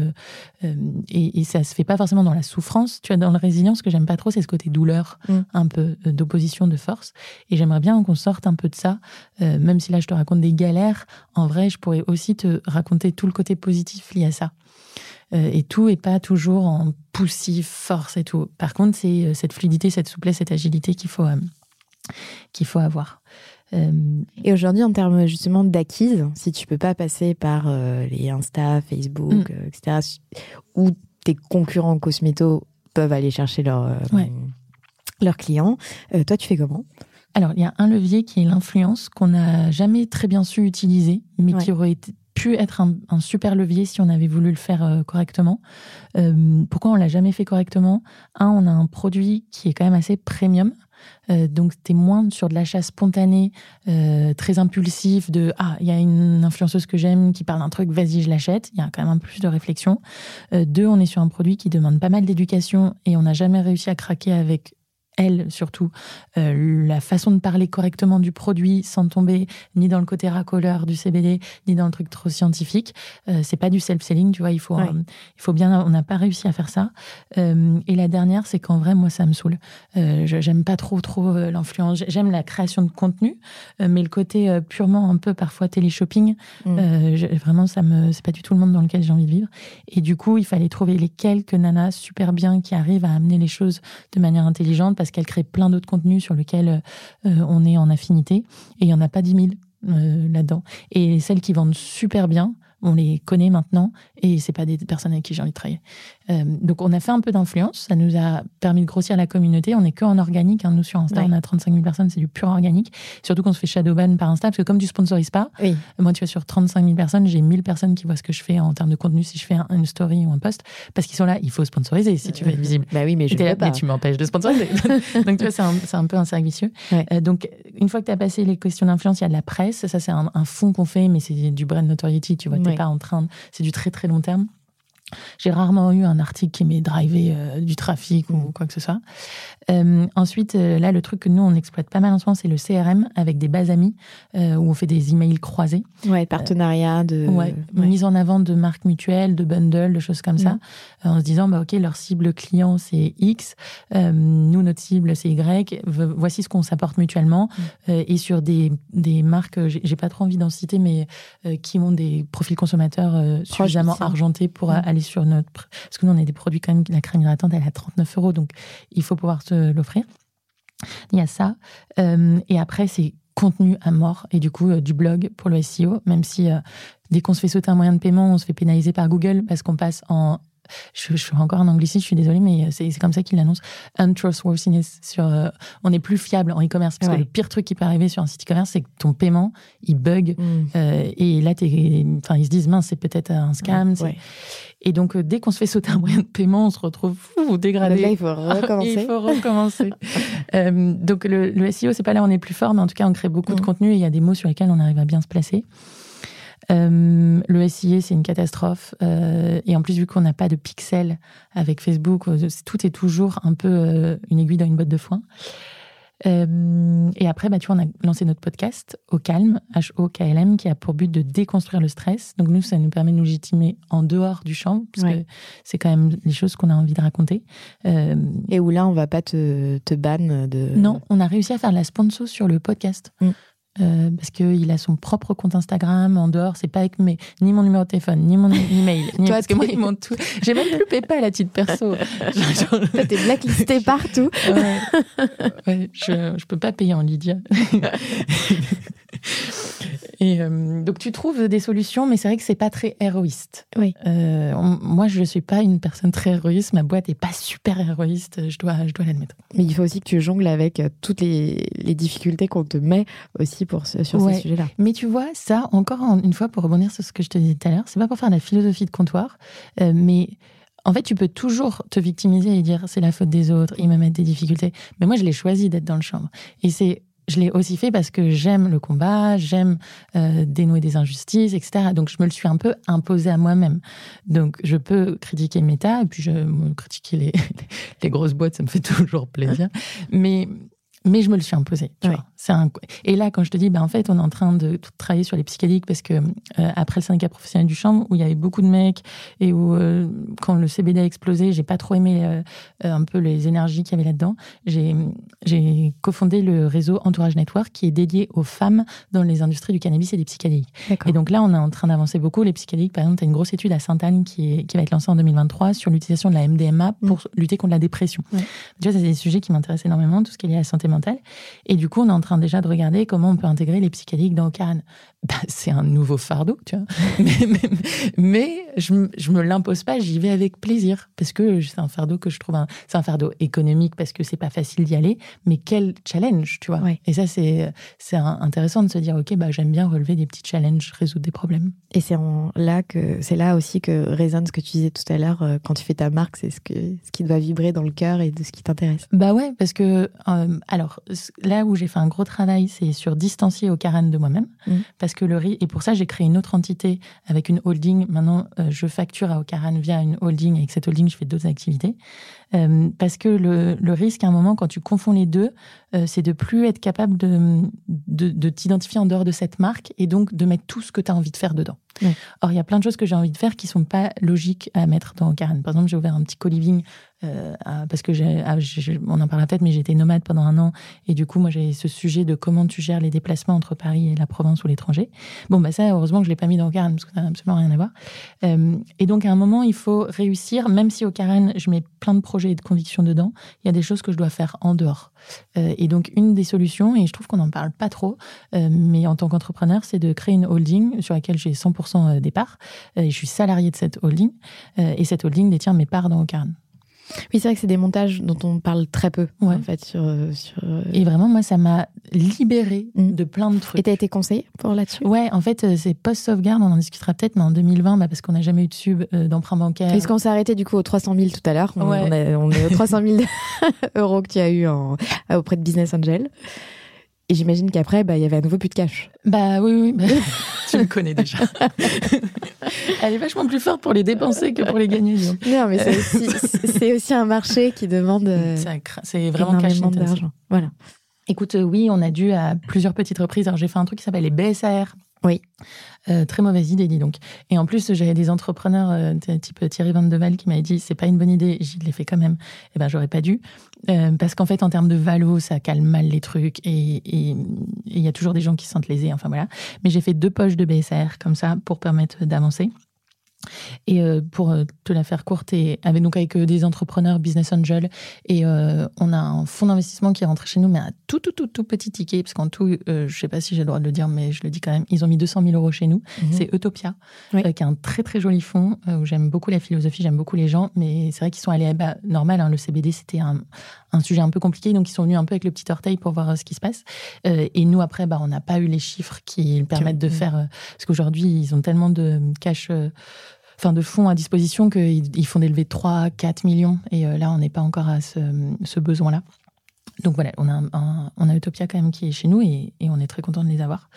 euh, et, et, ça se fait pas forcément dans la souffrance. Tu vois, dans la résilience, ce que j'aime pas trop, c'est ce côté douleur, mm. un peu d'opposition de force. Et j'aimerais bien qu'on sorte un peu de ça, même si là je te raconte des galères. En vrai, je pourrais aussi te raconter tout le côté positif lié à ça. Et tout est pas toujours en poussif, force et tout. Par contre, c'est cette fluidité, cette souplesse, cette agilité qu'il faut, qu'il faut avoir. Et aujourd'hui, en termes justement d'acquise, si tu peux pas passer par les Insta, Facebook, mm. etc., où tes concurrents cosméto peuvent aller chercher leurs leurs clients, toi, tu fais comment? Alors, il y a un levier qui est l'influence qu'on n'a jamais très bien su utiliser, mais qui aurait pu être un, super levier si on avait voulu le faire euh, correctement. Euh, pourquoi on l'a jamais fait correctement? Un, on a un produit qui est quand même assez premium. Euh, donc, tu es moins sur de l'achat spontané, très impulsif, de Ah, il y a une influenceuse que j'aime qui parle d'un truc, vas-y, je l'achète. Il y a quand même un plus de réflexion. deux, on est sur un produit qui demande pas mal d'éducation et on n'a jamais réussi à craquer avec elle surtout, euh, la façon de parler correctement du produit sans tomber ni dans le côté racoleur du CBD, ni dans le truc trop scientifique. Euh, c'est pas du self-selling, tu vois, il faut, euh, il faut bien, on n'a pas réussi à faire ça. et la dernière, c'est qu'en vrai, moi, ça me saoule. j'aime pas trop, trop l'influence. J'aime la création de contenu, mais le côté purement un peu parfois télé-shopping, mm. vraiment, ça me, c'est pas du tout le monde dans lequel j'ai envie de vivre. Et du coup, il fallait trouver les quelques nanas super bien qui arrivent à amener les choses de manière intelligente parce qu'elle crée plein d'autres contenus sur lesquels euh, on est en affinité. Et il n'y en a pas 10 000 euh, là-dedans. Et celles qui vendent super bien, on les connaît maintenant et c'est pas des personnes avec qui j'ai envie de travailler. Euh, donc on a fait un peu d'influence, ça nous a permis de grossir la communauté. On est que en organique, hein. nous sur Insta, on a 35 000 personnes, c'est du pur organique. Surtout qu'on se fait shadowban par Insta, parce que comme tu sponsorises pas, moi tu vois sur 35 000 personnes, j'ai 1000 personnes qui voient ce que je fais en termes de contenu si je fais une story ou un post, parce qu'ils sont là, il faut sponsoriser si tu veux être visible. bah oui, mais je là, pas. Mais tu m'empêches de sponsoriser. donc tu vois, c'est un, un, peu un cercle vicieux. Euh, donc une fois que tu as passé les questions d'influence, il y a de la presse, ça c'est un, un fond qu'on fait, mais c'est du brand notoriety, tu vois, t'es pas en train, c'est du très très long terme. J'ai rarement eu un article qui m'ait drivé euh, du trafic ou mm. quoi que ce soit. Euh, ensuite, euh, là, le truc que nous, on exploite pas mal en ce moment, c'est le CRM avec des bases amis où on fait des emails croisés. Ouais, partenariat, de... Ouais, mise en avant de marques mutuelles, de bundles, de choses comme ça, mm. en se disant, bah, OK, leur cible client, c'est X, nous, notre cible, c'est Y, voici ce qu'on s'apporte mutuellement. Mm. et sur des, des marques, j'ai pas trop envie d'en citer, mais qui ont des profils consommateurs suffisamment argentés pour aller sur notre. Parce que nous, on a des produits quand même, la crème hydratante, elle est à 39 euros, donc il faut pouvoir se l'offrir. Il y a ça. Euh, et après, c'est contenu à mort et du coup, euh, du blog pour le SEO, même si euh, dès qu'on se fait sauter un moyen de paiement, on se fait pénaliser par Google parce qu'on passe en je, je, suis encore en anglicisme, je suis désolée, mais c'est comme ça qu'il l'annonce. Untrustworthiness sur, euh, on est plus fiable en e-commerce parce que le pire truc qui peut arriver sur un site e-commerce, c'est que ton paiement, il bug. Mm. Euh, et là, enfin, ils se disent, mince, c'est peut-être un scam. Et donc, euh, dès qu'on se fait sauter un moyen de paiement, on se retrouve fou, dégradé. Là, il faut recommencer. il faut recommencer. donc, le, le SEO, c'est pas là où on est plus fort, mais en tout cas, on crée beaucoup de contenu et il y a des mots sur lesquels on arrive à bien se placer. Euh, le SIA, c'est une catastrophe. Euh, et en plus, vu qu'on n'a pas de pixels avec Facebook, euh, tout est toujours un peu une aiguille dans une botte de foin. et après, bah, tu vois, on a lancé notre podcast Au Calme, H-O-K-L-M, qui a pour but de déconstruire le stress. Donc nous, ça nous permet de nous légitimer en dehors du champ, parce que c'est quand même les choses qu'on a envie de raconter. et où là, on va pas te, te ban de... Non, on a réussi à faire la sponsor sur le podcast. Mm. Euh, parce qu'il a son propre compte Instagram en dehors. C'est pas avec mes, ni mon numéro de téléphone, ni mon email. ni, Toi, parce que moi, ils m'ont tout. J'ai même plus PayPal à titre perso. Toi, t'es blacklisté partout. ouais. ouais je, je peux pas payer en Lydia. Et euh, donc tu trouves des solutions, mais c'est vrai que c'est pas très héroïste. Oui. Euh, moi, je suis pas une personne très héroïste. Ma boîte est pas super héroïste. Je dois, je dois l'admettre. Mais il faut aussi que tu jongles avec euh, toutes les, les difficultés qu'on te met aussi pour sur ces sujets-là. Mais tu vois, ça encore une fois pour rebondir sur ce que je te disais tout à l'heure, c'est pas pour faire la philosophie de comptoir, mais en fait, tu peux toujours te victimiser et dire c'est la faute des autres, ils me mettent des difficultés. Mais moi, je l'ai choisi d'être dans le chambre. Et c'est je l'ai aussi fait parce que j'aime le combat, j'aime euh, dénouer des injustices, etc. Donc je me le suis un peu imposé à moi-même. Donc je peux critiquer Meta et puis je critiquer les, les grosses boîtes, ça me fait toujours plaisir. Mais mais je me le suis imposé. Tu vois. Un... Et là, quand je te dis, bah, en fait, on est en train de travailler sur les psychédéliques parce que euh, après le syndicat professionnel du champ, où il y avait beaucoup de mecs et où euh, quand le CBD a explosé, j'ai pas trop aimé euh, un peu les énergies qu'il y avait là-dedans. J'ai j'ai cofondé le réseau Entourage Network qui est dédié aux femmes dans les industries du cannabis et des psychédéliques. Et donc là, on est en train d'avancer beaucoup. Les psychédéliques, par exemple, tu as une grosse étude à Sainte-Anne qui, est, qui va être lancée en 2023 sur l'utilisation de la MDMA pour mm. lutter contre la dépression. Déjà, c'est des sujets qui m'intéressent énormément, tout ce qui est lié à la santé mentale. Et du coup, on est en train déjà de regarder comment on peut intégrer les psychédéliques dans Ocaran. Bah, c'est un nouveau fardeau, tu vois. mais, mais, je, je me l'impose pas, j'y vais avec plaisir parce que c'est un fardeau que je trouve, c'est un fardeau économique parce que c'est pas facile d'y aller, mais quel challenge, tu vois. Et ça, c'est c'est intéressant de se dire, ok, bah j'aime bien relever des petits challenges, résoudre des problèmes. Et c'est là que c'est là aussi que résonne ce que tu disais tout à l'heure euh, quand tu fais ta marque, c'est ce que ce qui doit vibrer dans le cœur et de ce qui t'intéresse. Bah ouais, parce que euh, alors là où j'ai fait un gros travail, c'est sur distancier au carène de moi-même. Mmh parce que le riz, et pour ça, j'ai créé une autre entité avec une holding. Maintenant, euh, je facture à Ocaran via une holding. Avec cette holding, je fais d'autres activités. Euh, parce que le, le, risque, à un moment, quand tu confonds les deux, euh, c'est de plus être capable de, de, de t'identifier en dehors de cette marque et donc de mettre tout ce que tu as envie de faire dedans. Or, il y a plein de choses que j'ai envie de faire qui sont pas logiques à mettre dans Karen. Par exemple, j'ai ouvert un petit co-living euh, parce que j'ai, ah, on en parle peut-être, mais j'étais nomade pendant un an et du coup, moi, j'ai ce sujet de comment tu gères les déplacements entre Paris et la province ou l'étranger. Bon, bah ça, heureusement que je l'ai pas mis dans Karen parce que ça n'a absolument rien à voir. Et donc, à un moment, il faut réussir, même si au Karen, je mets plein de projets et de convictions dedans, il y a des choses que je dois faire en dehors. Euh, et donc, une des solutions, et je trouve qu'on n'en parle pas trop, euh, mais en tant qu'entrepreneur, c'est de créer une holding sur laquelle j'ai 100% des parts. Euh, je suis salarié de cette holding. et cette holding détient mes parts dans Ocaran. Oui, c'est vrai que c'est des montages dont on parle très peu, en fait. Sur, sur... Et vraiment, moi, ça m'a libéré mm. de plein de trucs. Et t'as été conseillé pour là-dessus? Ouais, en fait, euh, c'est post-sauvegarde, on en discutera peut-être, mais en 2020, bah, parce qu'on n'a jamais eu de sub euh, d'emprunt bancaire. Est-ce qu'on s'est arrêté du coup aux 300 000 tout à l'heure on, est aux 300 000 euros que tu as eu en, auprès de Business Angel. Et j'imagine qu'après, bah, il y avait à nouveau plus de cash. Bah oui, oui. Bah, tu me connais déjà. Elle est vachement plus forte pour les dépenser que pour les gagner. Non, mais c'est aussi, aussi, un marché qui demande. Euh, c'est vraiment cash d'argent. Voilà. Écoute, euh, oui, on a dû à plusieurs petites reprises. Alors, j'ai fait un truc qui s'appelle les BSR. Oui. Euh, très mauvaise idée, dis donc. Et en plus, j'avais des entrepreneurs euh, type Thierry Van qui m'avaient dit c'est pas une bonne idée, je l'ai fait quand même. Eh ben, j'aurais pas dû. Euh, parce qu'en fait, en termes de valo, ça calme mal les trucs et il y a toujours des gens qui se sentent lésés. Enfin voilà. Mais j'ai fait deux poches de BSR comme ça pour permettre d'avancer. Et euh, pour euh, te la faire courte, et avec, donc avec euh, des entrepreneurs, business angel, et on a un fonds d'investissement qui est rentré chez nous, mais un tout, tout, tout, tout petit ticket, parce qu'en tout, je ne sais pas si j'ai le droit de le dire, mais je le dis quand même, ils ont mis 200 000 euros chez nous. Mhm. C'est Utopia, qui est un très, très joli fonds, où j'aime beaucoup la philosophie, j'aime beaucoup les gens, mais c'est vrai qu'ils sont allés, bah, normal, hein, le CBD, c'était un, un, sujet un peu compliqué, donc ils sont venus un peu avec le petit orteil pour voir ce qui se passe. et nous, après, bah, on n'a pas eu les chiffres qui permettent de faire, parce qu'aujourd'hui, ils ont tellement de cash enfin de fonds à disposition qu'ils font des levées de 3, 4 millions. Et euh, là, on n'est pas encore à ce, besoin-là. Donc voilà, on a, on a Utopia quand même qui est chez nous et, on est très content de les avoir.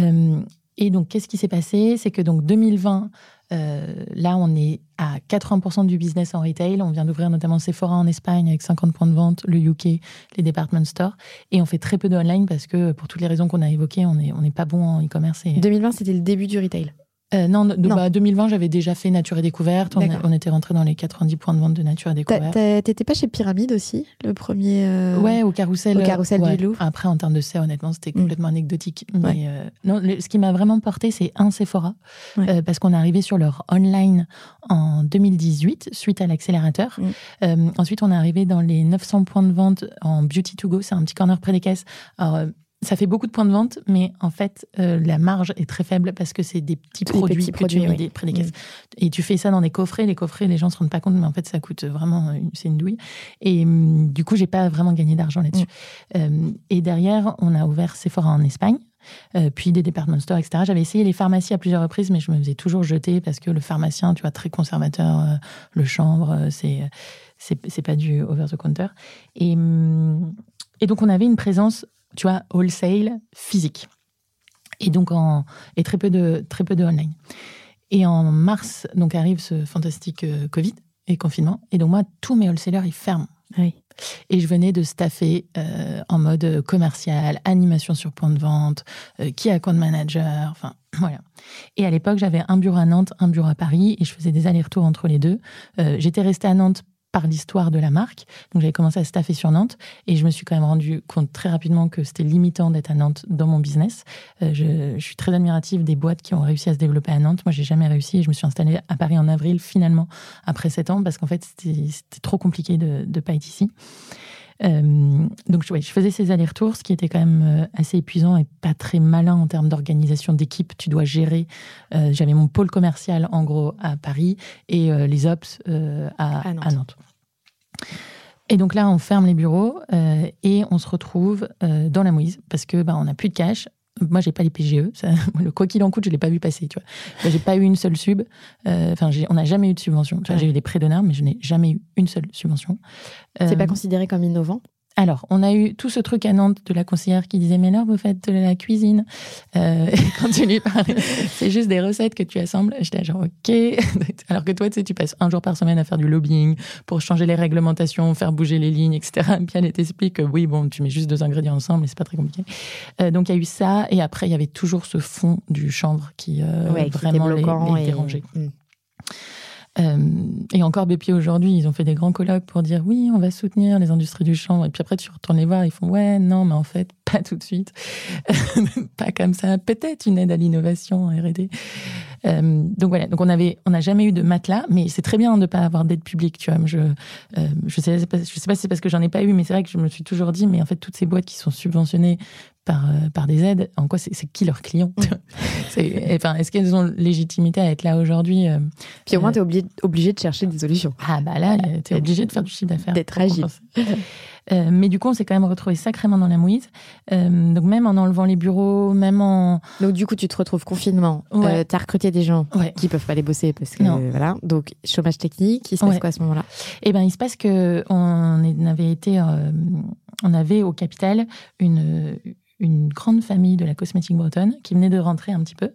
Euh, et donc, qu'est-ce qui s'est passé? C'est que donc 2020, euh, là, on est à 80% du business en retail. On vient d'ouvrir notamment Sephora en Espagne avec 50 points de vente, le UK, les department stores. Et on fait très peu de online parce que pour toutes les raisons qu'on a évoquées, on n'est pas bon en e-commerce. Et... 2020, c'était le début du retail euh, non, 2020, bah, j'avais déjà fait Nature et Découverte. On, était rentré dans les 90 points de vente de Nature et Découverte. T'étais pas chez Pyramide aussi, le premier euh, Ouais, au Carrousel. Au Carrousel du Louvre. Après, en termes de ça, honnêtement, c'était mm. complètement anecdotique. Mais euh, non, ce qui m'a vraiment porté, c'est un Sephora, parce qu'on est arrivé sur leur online en 2018, suite à l'accélérateur. Mm. ensuite, on est arrivé dans les 900 points de vente en Beauty to Go, c'est un petit corner près des caisses. Alors, ça fait beaucoup de points de vente, mais en fait, euh, la marge est très faible parce que c'est des petits produits que tu mets près des caisses. Et tu fais ça dans des coffrets. Les coffrets, les gens se rendent pas compte, mais en fait, ça coûte vraiment, c'est une douille. Et hum, du coup, j'ai pas vraiment gagné d'argent là-dessus. Mm. Euh, et derrière, on a ouvert Sephora en Espagne. Euh, puis des department stores, etc. J'avais essayé les pharmacies à plusieurs reprises, mais je me faisais toujours jeter parce que le pharmacien, tu vois, très conservateur, le chanvre, c'est c'est pas du over the counter. Et, et donc, on avait une présence tu vois, wholesale physique. Et donc, en, et très peu de, très peu de online. Et en mars, donc arrive ce fantastique euh, Covid et confinement. Et donc, moi, tous mes wholesalers, ils ferment. Oui. Et je venais de staffer euh, en mode commercial, animation sur point de vente, euh, qui a compte manager, enfin voilà. Et à l'époque, j'avais un bureau à Nantes, un bureau à Paris, et je faisais des allers-retours entre les deux. Euh, j'étais restée à Nantes par l'histoire de la marque. Donc j'avais commencé à staffer sur Nantes et je me suis quand même rendu compte très rapidement que c'était limitant d'être à Nantes dans mon business. Euh, je, suis très admirative des boîtes qui ont réussi à se développer à Nantes. Moi, j'ai jamais réussi et je me suis installée à Paris en avril finalement après sept ans parce qu'en fait c'était trop compliqué de ne pas être ici. Euh, donc, je faisais ces allers-retours, ce qui était quand même euh, assez épuisant et pas très malin en termes d'organisation d'équipe. Tu dois gérer. Euh, j'avais mon pôle commercial, en gros, à Paris et les ops à, Nantes. Et donc là, on ferme les bureaux et on se retrouve dans la mouise parce que bah, on n'a plus de cash, moi, j'ai pas les PGE. le quoi qu'il en coûte, je l'ai pas vu passer. Tu vois, j'ai pas eu une seule sub. Euh, enfin, on n'a jamais eu de subvention. j'ai eu des prêts d'honneur, mais je n'ai jamais eu une seule subvention. C'est pas euh, considéré comme innovant? Alors, on a eu tout ce truc à Nantes de la conseillère qui disait Mais là, vous faites de la cuisine. Euh, quand tu lui parlais, c'est juste des recettes que tu assembles. J'étais genre Ok. Alors que toi, tu sais, tu passes un jour par semaine à faire du lobbying pour changer les réglementations, faire bouger les lignes, etc. Puis elle t'explique que oui, bon, tu mets juste deux ingrédients ensemble et c'est pas très compliqué. Euh, donc, il y a eu ça. Et après, il y avait toujours ce fond du chanvre qui euh, vraiment les, dérangeait. Mm. Euh, et encore BP aujourd'hui, ils ont fait des grands colloques pour dire oui, on va soutenir les industries du champ. Et puis après, tu retournes les voir, ils font ouais, non, mais en fait, pas tout de suite. pas comme ça. Peut-être une aide à l'innovation R&D. Euh, donc voilà. Donc on avait, on n'a jamais eu de matelas, mais c'est très bien de ne pas avoir d'aide publique. Tu vois, je, euh, je sais, je sais pas si c'est parce que j'en ai pas eu, mais c'est vrai que je me suis toujours dit, mais en fait, toutes ces boîtes qui sont subventionnées par, euh, par des aides, en quoi c'est qui leurs clients enfin, Est-ce qu'elles ont légitimité à être là aujourd'hui euh, Puis au moins, tu es obligé, obligé de chercher des solutions. Ah bah là, tu es obligé de faire du chiffre d'affaires. D'être agile. Euh, mais du coup, on s'est quand même retrouvé sacrément dans la mouise. donc même en enlevant les bureaux, même en... Donc du coup, tu te retrouves confinement. Ouais. tu as recruté des gens qui peuvent pas aller bosser parce que... voilà. Donc chômage technique, il se passe quoi à ce moment-là? Eh ben, il se passe que on avait été... on avait au capital une une grande famille de la cosmétique bretonne qui venait de rentrer un petit peu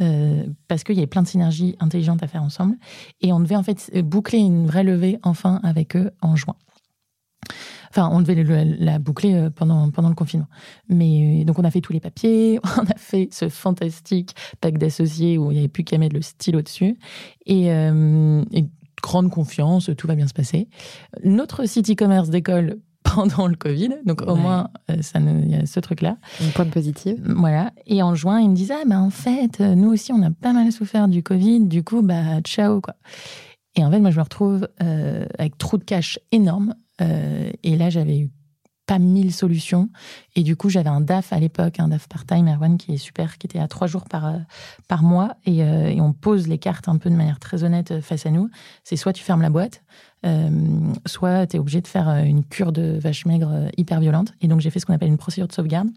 euh, parce qu'il y avait plein de synergies intelligentes à faire ensemble et on devait en fait boucler une vraie levée enfin avec eux en juin. Enfin, on devait la boucler euh, pendant, pendant le confinement. Mais euh, donc, on a fait tous les papiers, on a fait ce fantastique pack d'associés où il n'y avait plus qu'à mettre le stylo dessus. Et, et grande confiance, tout va bien se passer. Notre site e-commerce d'école pendant le Covid. Donc au moins, euh, ça il y a ce truc-là. Une pointe positive. Voilà. Et en juin, ils me disent ah bah en fait, euh, nous aussi on a pas mal souffert du Covid. Du coup bah ciao quoi. Et en fait, moi je me retrouve euh, avec trop de cash énorme. Et là, j'avais eu pas mille solutions. Et du coup, j'avais un DAF à l'époque, un DAF part-time, Erwan, qui est super, qui était à trois jours par, par mois. Et, et, on pose les cartes un peu de manière très honnête face à nous. C'est soit tu fermes la boîte, euh, soit tu es obligé de faire euh, une cure de vache maigre euh, hyper violente. Et donc, j'ai fait ce qu'on appelle une procédure de sauvegarde.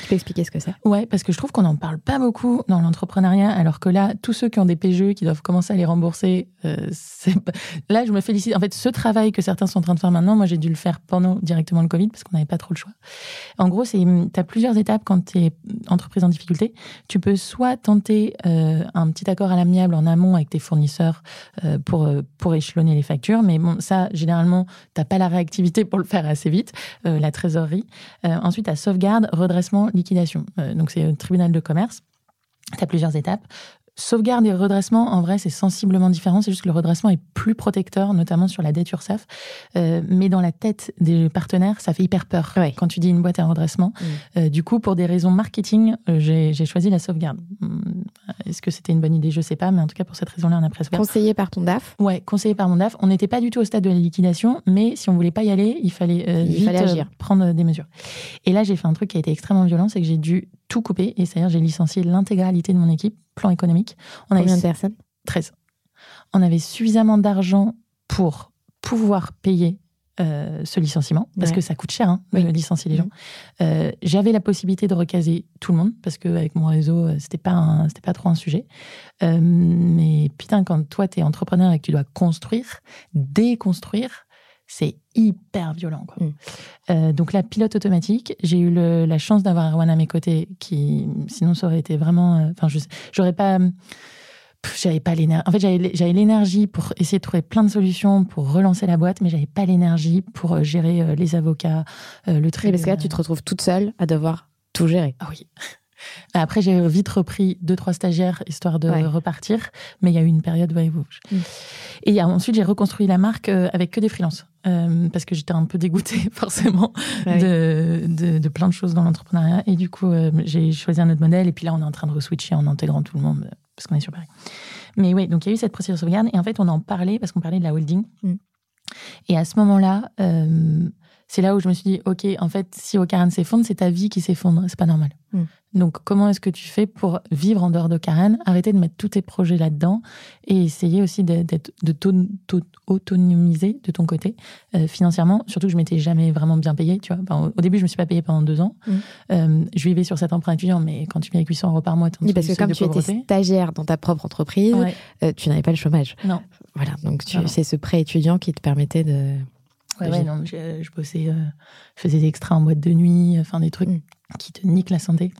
Tu peux expliquer ce que c'est? Ouais, parce que je trouve qu'on n'en parle pas beaucoup dans l'entrepreneuriat, alors que là, tous ceux qui ont des PGE, qui doivent commencer à les rembourser, euh, là, je me félicite. En fait, ce travail que certains sont en train de faire maintenant, moi, j'ai dû le faire pendant directement le Covid, parce qu'on n'avait pas trop le choix. En gros, tu as plusieurs étapes quand tu es entreprise en difficulté. Tu peux soit tenter euh, un petit accord à l'amiable en amont avec tes fournisseurs euh, pour, pour échelonner les factures, mais ça, généralement, tu pas la réactivité pour le faire assez vite, la trésorerie. ensuite, à sauvegarde, redressement liquidation. Euh, donc, c'est un tribunal de commerce. Tu as plusieurs étapes. Sauvegarde et redressement, en vrai, c'est sensiblement différent. C'est juste que le redressement est plus protecteur, notamment sur la dette URSAF. Euh, mais dans la tête des partenaires, ça fait hyper peur quand tu dis une boîte à redressement. Mm. Euh, du coup, pour des raisons marketing, j'ai choisi la sauvegarde. Est-ce que c'était une bonne idée? Je sais pas, mais en tout cas, pour cette raison-là, on a presque. Conseillé par ton DAF? Ouais, conseillé par mon DAF. On n'était pas du tout au stade de la liquidation, mais si on voulait pas y aller, il fallait, il fallait agir. prendre des mesures. Et là, j'ai fait un truc qui a été extrêmement violent, c'est que j'ai dû tout coupé. Et c'est-à-dire, j'ai licencié l'intégralité de mon équipe, plan économique. On Combien de personnes? 13. On avait suffisamment d'argent pour pouvoir payer euh, ce licenciement, parce que ça coûte cher hein, de licencier les gens. Euh, j'avais la possibilité de recaser tout le monde, parce qu'avec mon réseau, euh, c'était pas, c'était pas trop un sujet. mais putain, quand toi, tu es entrepreneur et que tu dois construire, déconstruire, c'est hyper violent. Quoi. Mm. Donc la pilote automatique, j'ai eu la chance d'avoir Erwan à mes côtés, qui sinon ça aurait été vraiment. Enfin, j'aurais pas j'avais pas l'énergie. En fait, j'avais l'énergie pour essayer de trouver plein de solutions pour relancer la boîte, mais j'avais pas l'énergie pour euh, gérer euh, les avocats, euh, le tri. parce que là, tu te retrouves toute seule à devoir tout gérer. Ah oui. Après, j'ai vite repris deux, trois stagiaires histoire de repartir, mais il y a eu une période où mm. Et ensuite, j'ai reconstruit la marque avec que des freelances. parce que j'étais un peu dégoûtée forcément de, de, plein de choses dans l'entrepreneuriat. Et du coup, j'ai choisi un autre modèle. Et puis là, on est en train de re-switcher en intégrant tout le monde parce qu'on est sur Paris. Mais oui, donc il y a eu cette procédure de sauvegarde et en fait on en parlait parce qu'on parlait de la holding. Mm. Et à ce moment-là, euh, c'est là où je me suis dit, ok, en fait, si Ocaran s'effondre, c'est ta vie qui s'effondre, c'est pas normal. Mm. Donc, comment est-ce que tu fais pour vivre en dehors d'Ocaran, arrêter de mettre tous tes projets là-dedans et essayer aussi d'être, de t'autonomiser de ton côté euh, financièrement? Surtout que je m'étais jamais vraiment bien payée, tu vois. au début, je me suis pas payée pendant deux ans. Mm. Euh, je vivais sur cet emprunt étudiant, mais quand tu vis avec 800 euros par mois, oui, parce que comme tu étais stagiaire dans ta propre entreprise, euh, tu n'avais pas le chômage. Non. Voilà, donc c'est ce prêt étudiant qui te permettait de Ouais, ouais, non, je, je bossais, euh, je faisais des extras en boîte de nuit, enfin des trucs mm. qui te niquent la santé.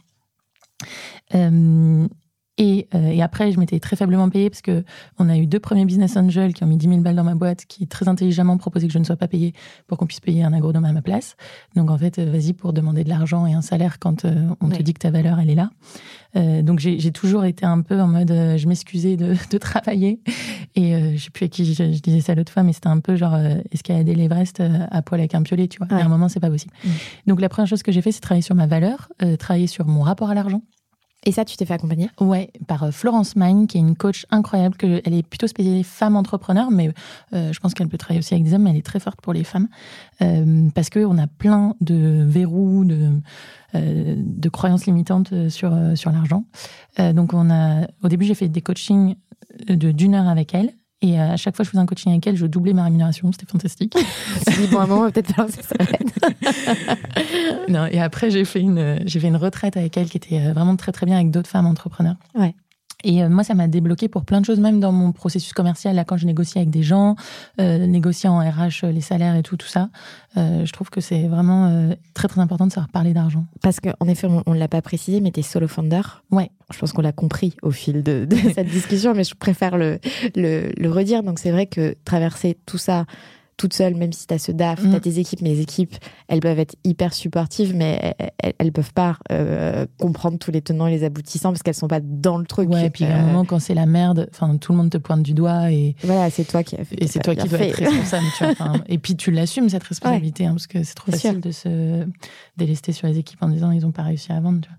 Euh, et, euh, et, après, je m'étais très faiblement payée parce que on a eu deux premiers business angels qui ont mis 10 000 balles dans ma boîte, qui très intelligemment proposaient que je ne sois pas payée pour qu'on puisse payer un agronome à ma place. Donc en fait, euh, vas-y pour demander de l'argent et un salaire quand euh, on te dit que ta valeur, elle est là. Euh, donc j'ai toujours été un peu en mode, je m'excusais de, de, travailler. Et je sais plus à qui je, disais ça l'autre fois, mais c'était un peu genre, est-ce qu'il y a des l'Everest à poil avec un piolet, tu vois À un moment, c'est pas possible. Mm. Donc la première chose que j'ai fait, c'est travailler sur ma valeur, travailler sur mon rapport à l'argent. Et ça, tu t'es fait accompagner Ouais, par euh, Florence Magne, qui est une coach incroyable. Que, elle est plutôt spécialisée femme entrepreneur, mais euh, je pense qu'elle peut travailler aussi avec des hommes, mais elle est très forte pour les femmes. Euh, parce qu'on a plein de verrous, de, euh, de croyances limitantes sur, sur l'argent. donc, on a, au début, j'ai fait des coachings de, d'une heure avec elle. Et à chaque fois que je faisais un coaching avec elle, je doublais ma rémunération. C'était fantastique. dit, bon, un moment, peut-être Non, et après, j'ai fait, une, j'ai fait une retraite avec elle qui était euh, vraiment très, très bien avec d'autres femmes entrepreneurs. Ouais. Et euh, moi, ça m'a débloqué pour plein de choses, même dans mon processus commercial, là, quand je négocie avec des gens, euh, négocier en RH les salaires et tout, tout ça. Euh, je trouve que c'est vraiment euh, très, très important de savoir parler d'argent. Parce qu'en effet, on ne l'a pas précisé, mais tu es solo founder. Ouais. Je pense qu'on l'a compris au fil de, de cette discussion, mais je préfère le, le, le redire. Donc, c'est vrai que traverser tout ça, toute seule, même si tu as ce DAF, tu as mm. tes équipes, mais les équipes, elles peuvent être hyper supportives, mais elles, elles peuvent pas euh, comprendre tous les tenants et les aboutissants parce qu'elles sont pas dans le truc. Ouais, et puis à un euh, moment, quand c'est la merde, enfin, tout le monde te pointe du doigt et. Voilà, c'est toi qui as fait. Et c'est toi qui dois être responsable, tu vois. et puis tu l'assumes, cette responsabilité, hein, parce que c'est trop facile de se délester sur les équipes en disant ils ont pas réussi à vendre, tu vois.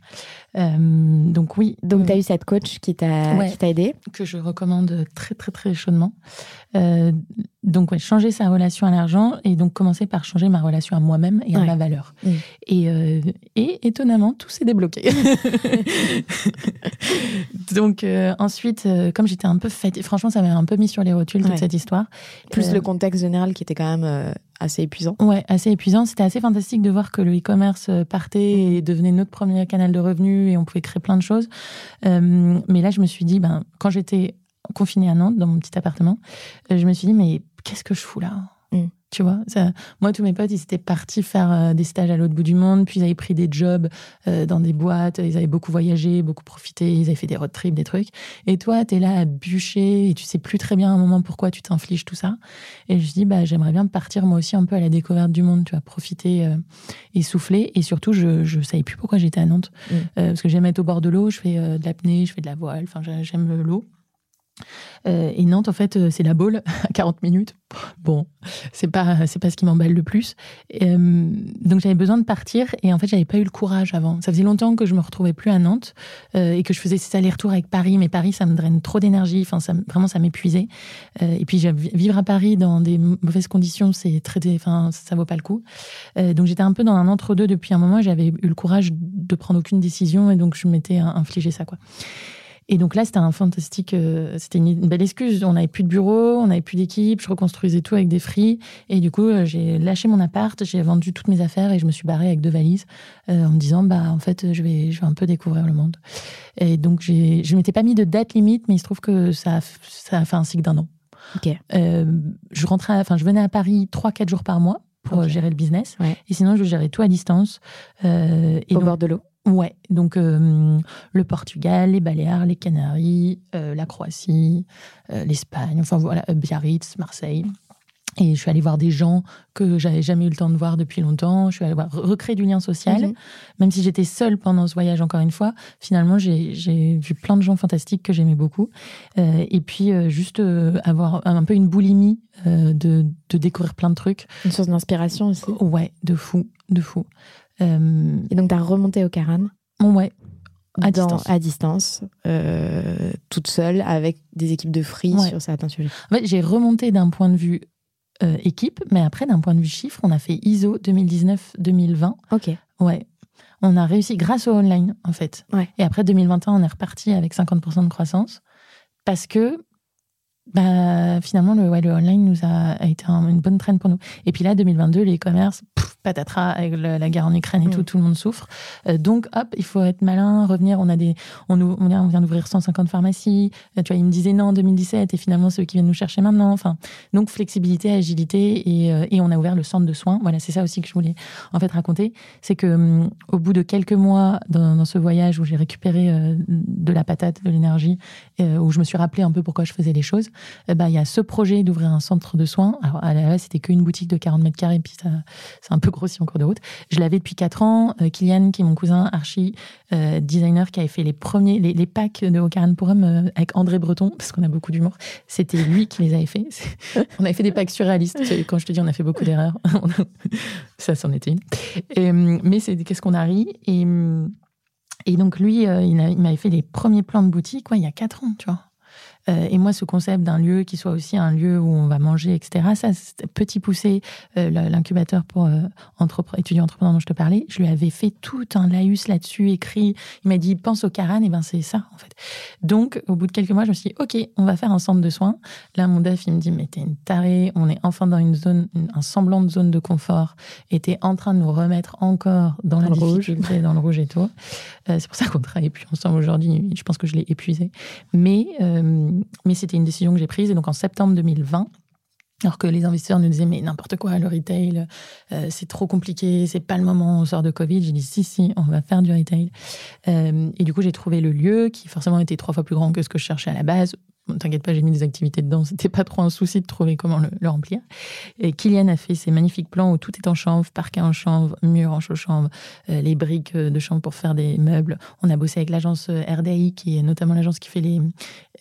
Euh, donc oui. Donc tu as eu cette coach qui t'a aidé Que je recommande très très très chaudement. Euh, donc ouais, changer sa relation à l'argent et donc commencer par changer ma relation à moi-même et à ma valeur. Et, euh, et étonnamment, tout s'est débloqué. donc euh, ensuite, euh, comme j'étais un peu fatiguée, franchement, ça m'a un peu mis sur les rotules toute cette histoire. Plus le contexte général qui était quand même assez épuisant. Ouais, assez épuisant. C'était assez fantastique de voir que le e-commerce partait et devenait notre premier canal de revenus et on pouvait créer plein de choses. mais là, je me suis dit, ben, quand j'étais confinée à Nantes, dans mon petit appartement, je me suis dit, mais qu'est-ce que je fous là? Tu vois, ça, moi, tous mes potes, ils étaient partis faire euh, des stages à l'autre bout du monde, puis ils avaient pris des jobs euh, dans des boîtes, ils avaient beaucoup voyagé, beaucoup profité, ils avaient fait des road trips, des trucs. Et toi, tu es là à bûcher et tu sais plus très bien à un moment pourquoi tu t'infliges tout ça. Et je dis, bah, j'aimerais bien partir moi aussi un peu à la découverte du monde, tu vois, profiter euh, et souffler. Et surtout, je ne savais plus pourquoi j'étais à Nantes. Mm. parce que j'aime être au bord de l'eau, je fais de l'apnée, je fais de la voile, enfin, j'aime l'eau. Euh, et Nantes, en fait, euh, c'est la boule à 40 minutes. Bon, c'est pas c'est pas ce qui m'emballe le plus. Euh, donc j'avais besoin de partir et en fait j'avais pas eu le courage avant. Ça faisait longtemps que je me retrouvais plus à Nantes et que je faisais ces allers-retours avec Paris, mais Paris ça me draine trop d'énergie. Enfin vraiment ça m'épuisait. et puis vivre à Paris dans des mauvaises conditions, c'est très enfin ça vaut pas le coup. donc j'étais un peu dans un entre-deux depuis un moment. J'avais eu le courage de prendre aucune décision et donc je m'étais infligé ça quoi. Et donc là, c'était un fantastique, euh, c'était une, belle excuse. On n'avait plus de bureau, on n'avait plus d'équipe, je reconstruisais tout avec des fris. Et du coup, euh, j'ai lâché mon appart, j'ai vendu toutes mes affaires et je me suis barrée avec deux valises euh, en me disant, bah, en fait, je vais, je vais un peu découvrir le monde. Et donc, je m'étais pas mis de date limite, mais il se trouve que ça, ça a fait un cycle d'un an. Ok. je rentrais, enfin, je venais à Paris trois, quatre jours par mois pour gérer le business. Et sinon, je gérais tout à distance. et Au bord de l'eau Ouais, donc euh, le Portugal, les Baléares, les Canaries, euh, la Croatie, euh, l'Espagne, enfin voilà, Biarritz, Marseille. Et je suis allée voir des gens que j'avais jamais eu le temps de voir depuis longtemps. Je suis allée voir, recréer du lien social. Mhm. Même si j'étais seule pendant ce voyage, encore une fois, finalement, j'ai vu plein de gens fantastiques que j'aimais beaucoup. Euh, et puis, euh, juste euh, avoir un peu une boulimie de, de découvrir plein de trucs. Une source d'inspiration aussi. Ouais, de fou, de fou. Euh, Et donc, tu as remonté au Caran ouais, à dans- distance. à distance, euh, toute seule, avec des équipes de free Ouais. sur certains sujets. En fait, j'ai remonté d'un point de vue euh, équipe, mais après, d'un point de vue chiffre, on a fait ISO 2019-2020. Ok. Ouais. On a réussi grâce au online, en fait. Ouais. Et après 2021, on est reparti avec 50% de croissance parce que bah, finalement, le, ouais, le online nous a, a été un- une bonne traîne pour nous. Et puis là, 2022, les commerces, pff, patatras, avec le- la guerre en Ukraine et Mm. tout, tout le monde souffre. Euh, donc, hop, il faut être malin, revenir. On a des, on, nous- on vient, on vient d'ouvrir 150 pharmacies. Euh, tu vois, ils me disaient non en 2017 et finalement, c'est eux qui viennent nous chercher maintenant. Enfin, donc, flexibilité, agilité et, euh, et on a ouvert le centre de soins. Voilà, c'est ça aussi que je voulais en fait raconter. C'est que hum, au bout de quelques mois dans, dans ce voyage où j'ai récupéré euh, de la patate, de l'énergie, euh, où je me suis rappelé un peu pourquoi je faisais les choses, euh, bah, il y a ce projet d'ouvrir un centre de soins. Alors, à la c'était qu'une boutique de 40 mètres carrés, puis c'est un peu grossi en cours de route. Je l'avais depuis 4 ans. Euh, Kylian, qui est mon cousin archi euh, designer, qui avait fait les premiers, les, packs de Ocaran Forum euh, avec André Breton, parce qu'on a beaucoup d'humour. C'était lui qui les avait fait. On avait fait des packs surréalistes. Quand je te dis, on a fait beaucoup d'erreurs. Ça, c'en était une. Mais c'est qu'est-ce qu'on a ri? Et, donc, lui, il, m'avait fait les premiers plans de boutique il y a 4 ans, tu vois. Euh, et moi, ce concept d'un lieu qui soit aussi un lieu où on va manger, etc., ça, petit poussé, euh, l'incubateur pour euh, entrepre- étudiants entrepreneurs dont je te parlais, je lui avais fait tout un laïus là-dessus, écrit. Il m'a dit, pense au Caran, et ben c'est ça, en fait. Donc, au bout de quelques mois, je me suis dit, OK, on va faire un centre de soins. Là, mon def, il me dit, mais t'es une tarée, on est enfin dans une zone, une- un semblant de zone de confort, et t'es en train de nous remettre encore dans, la le rouge. difficulté, dans le rouge et tout. Euh, c'est pour ça qu'on travaille plus ensemble aujourd'hui. Je pense que je l'ai épuisé. Mais, euh, mais c'était une décision que j'ai prise. Et donc, en septembre 2020, alors que les investisseurs nous disaient, mais n'importe quoi, le retail, euh, c'est trop compliqué, c'est pas le moment, on sort de Covid. J'ai dit, si, si, on va faire du retail. Euh, et du coup, j'ai trouvé le lieu qui, forcément, était trois fois plus grand que ce que je cherchais à la base. Bon, T'inquiète pas, j'ai mis des activités dedans. C'était pas trop un souci de trouver comment le, le remplir. Et Kylian a fait ces magnifiques plans où tout est en chanvre, parquet en chanvre, mur en chanvre, euh, les briques euh, de chanvre pour faire des meubles. On a bossé avec l'agence euh, RDI, qui est notamment l'agence qui fait les,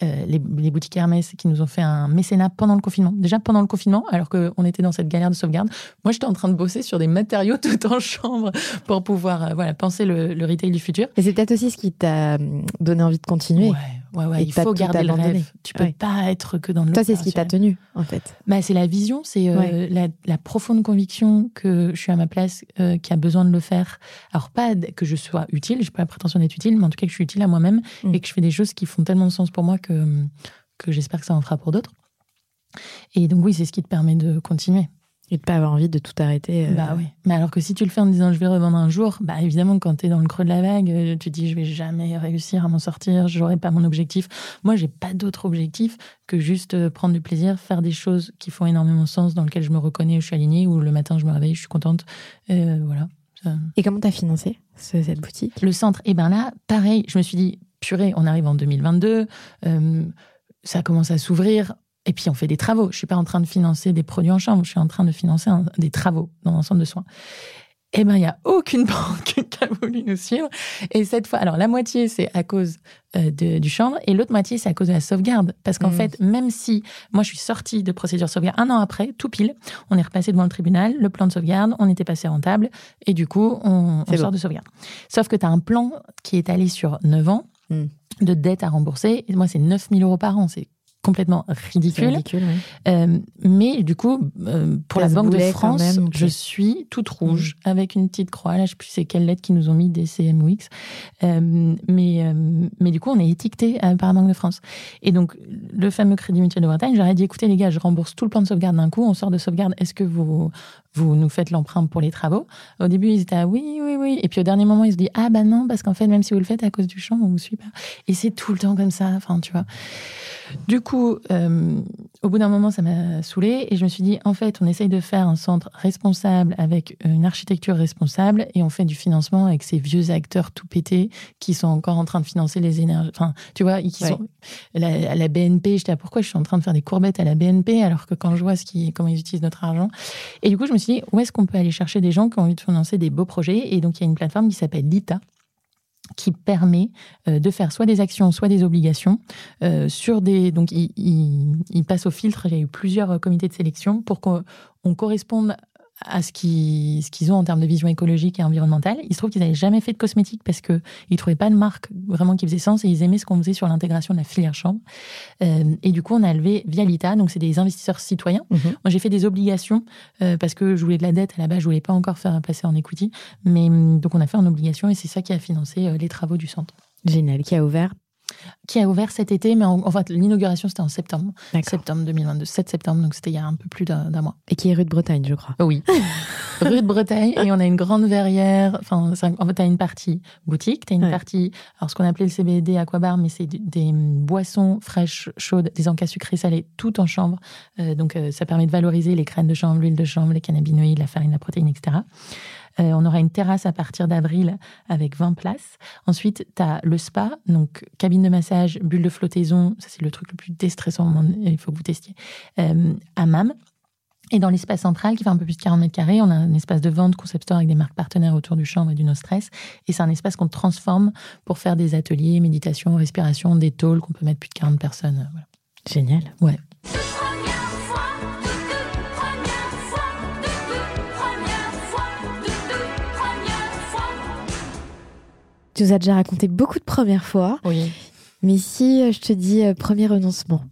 euh, les, les boutiques Hermès, qui nous ont fait un mécénat pendant le confinement. Déjà pendant le confinement, alors qu'on était dans cette galère de sauvegarde, moi j'étais en train de bosser sur des matériaux tout en chambre pour pouvoir euh, voilà, penser le, le retail du futur. Et c'est peut-être aussi ce qui t'a donné envie de continuer. Ouais, ouais, ouais. Il faut garder le rêve. Tu peux Ouais. pas être que dans le Toi, c'est ce qui t'a tenu, en fait. Bah, c'est la vision, c'est euh, Ouais. la, la profonde conviction que je suis à ma place, euh, qui a besoin de le faire. Alors pas que je sois utile, j'ai pas la prétention d'être utile, mais en tout cas que je suis utile à moi-même Mm. et que je fais des choses qui font tellement de sens pour moi que que j'espère que ça en fera pour d'autres. Et donc oui, c'est ce qui te permet de continuer. Et de pas avoir envie de tout arrêter. euh, Bah oui. Mais alors que si tu le fais en disant je vais revendre un jour, bah évidemment quand tu es dans le creux de la vague, euh, tu te dis je vais jamais réussir à m'en sortir, j'aurai pas mon objectif. Moi, j'ai pas d'autre objectif que juste euh, prendre du plaisir, faire des choses qui font énormément sens, dans lesquelles je me reconnais, où je suis alignée, où le matin je me réveille, je suis contente. Euh, voilà. Ça- Et comment t'as financé ce- cette boutique? Le centre, et ben là, pareil, je me suis dit purée, on arrive en 2022, euh, ça commence à s'ouvrir. Et puis on fait des travaux. Je suis pas en train de financer des produits en chambre, je suis en train de financer un- des travaux dans un centre de soins. Eh ben, il y a aucune banque qui a voulu nous suivre. Et cette fois, alors la moitié c'est à cause euh, de- du chambre et l'autre moitié c'est à cause de la sauvegarde. Parce qu'en Mm. fait, même si moi je suis sortie de procédure sauvegarde un an après, tout pile, on est repassé devant le tribunal, le plan de sauvegarde, on était passé rentable et du coup on, sort de sauvegarde. Sauf que tu as un plan qui est allé sur 9 ans Mm. de dette à rembourser. Et moi, c'est 9000 euros par an. C'est complètement ridicule. Euh, mais du coup, euh, pour la Banque de France, même, je suis toute rouge avec une petite croix. Là, je sais plus c'est quelle lettre qu'ils nous ont mis, DCM ou X. Euh, mais, euh, mais du coup, on est étiqueté euh, par la Banque de France. Et donc, le fameux Crédit Mutuel de Bretagne, j'aurais dit, écoutez les gars, je rembourse tout le plan de sauvegarde d'un coup, on sort de sauvegarde, est-ce que vous, vous nous faites l'emprunt pour les travaux Au début, ils étaient, ah, oui, oui, oui. Et puis au dernier moment, ils se disent, ah bah non, parce qu'en fait, même si vous le faites à cause du champ, on vous suit pas. Et c'est tout le temps comme ça, enfin, tu vois. Du coup, euh, au bout d'un moment, ça m'a saoulé et je me suis dit, en fait, on essaye de faire un centre responsable avec une architecture responsable et on fait du financement avec ces vieux acteurs tout pétés qui sont encore en train de financer les énergies. Enfin, tu vois, qui sont la, la BNP. J'étais, pourquoi je suis en train de faire des courbettes à la BNP alors que quand je vois ce qui, comment ils utilisent notre argent? Et du coup, je me suis dit, où est-ce qu'on peut aller chercher des gens qui ont envie de financer des beaux projets? Et donc, il y a une plateforme qui s'appelle Lita qui permet euh, de faire soit des actions, soit des obligations euh, sur des. Donc, il, il, passe au filtre. Il y a eu plusieurs euh, comités de sélection pour qu'on corresponde à ce qu'ils ont en termes de vision écologique et environnementale. Il se trouve qu'ils n'avaient jamais fait de cosmétiques parce qu'ils ne trouvaient pas de marque vraiment qui faisait sens et ils aimaient ce qu'on faisait sur l'intégration de la filière chambre. Euh, et du coup, on a levé via l'ITA, donc c'est des investisseurs citoyens. Mhm. Moi, j'ai fait des obligations euh, parce que je voulais de la dette à la base, je voulais pas encore faire passer en equity. Mais donc, on a fait en obligation et c'est ça qui a financé euh, les travaux du centre. Génial, qui a ouvert qui a ouvert cet été, mais en, fait, l'inauguration, c'était en septembre. Septembre 2022, 7 septembre, donc c'était il y a un peu plus d'un mois. Et qui est rue de Bretagne, je crois. Oui. rue de Bretagne, et on a une grande verrière. Enfin, en fait, tu as une partie boutique, tu as une partie, alors ce qu'on appelait le CBD Aquabar, mais c'est des, boissons fraîches, chaudes, des encas sucrés salés, tout en chambre. Euh, donc, euh, ça permet de valoriser les graines de chanvre, l'huile de chanvre, les cannabinoïdes, la farine, la protéine, etc. Euh, on aura une terrasse à partir d'avril avec 20 places. Ensuite, tu as le spa, donc cabine de massage, bulle de flottaison, ça c'est le truc le plus déstressant au monde, il faut que vous testiez. Euh, hammam. Et dans l'espace central, qui fait un peu plus de 40 mètres carrés, on a un espace de vente concept store avec des marques partenaires autour du chambre et du no stress. Et c'est un espace qu'on transforme pour faire des ateliers, méditation, respiration, des talks, qu'on peut mettre plus de 40 personnes. Génial. Ouais. Tu nous as déjà raconté beaucoup de premières fois. Oui. Mais si euh, je te dis euh, premier renoncement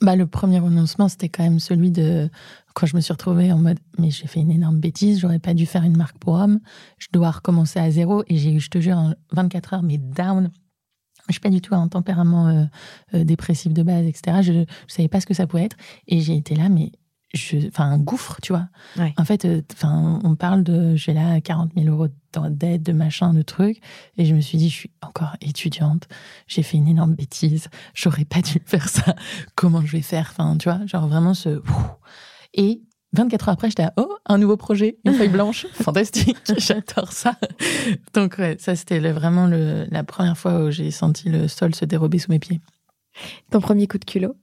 bah, Le premier renoncement, c'était quand même celui de quand je me suis retrouvée en mode mais j'ai fait une énorme bêtise, j'aurais pas dû faire une marque pour hommes, je dois recommencer à zéro. Et j'ai eu, je te jure, 24 heures, mais down. Je suis pas du tout un tempérament euh, dépressif de base, etc. Je ne savais pas ce que ça pouvait être. Et j'ai été là, mais enfin un gouffre, tu vois. En fait, euh, enfin, on parle de, j'ai là 40 000 euros d'aide, de machin, de trucs, et je me suis dit, je suis encore étudiante, j'ai fait une énorme bêtise, j'aurais pas dû faire ça. Comment je vais faire? Enfin, tu vois, genre vraiment ce. Et 24 heures après, j'étais à oh, un nouveau projet, une feuille blanche, fantastique, j'adore ça. Donc ouais, ça c'était vraiment le, la première fois où j'ai senti le sol se dérober sous mes pieds. Ton premier coup de culot?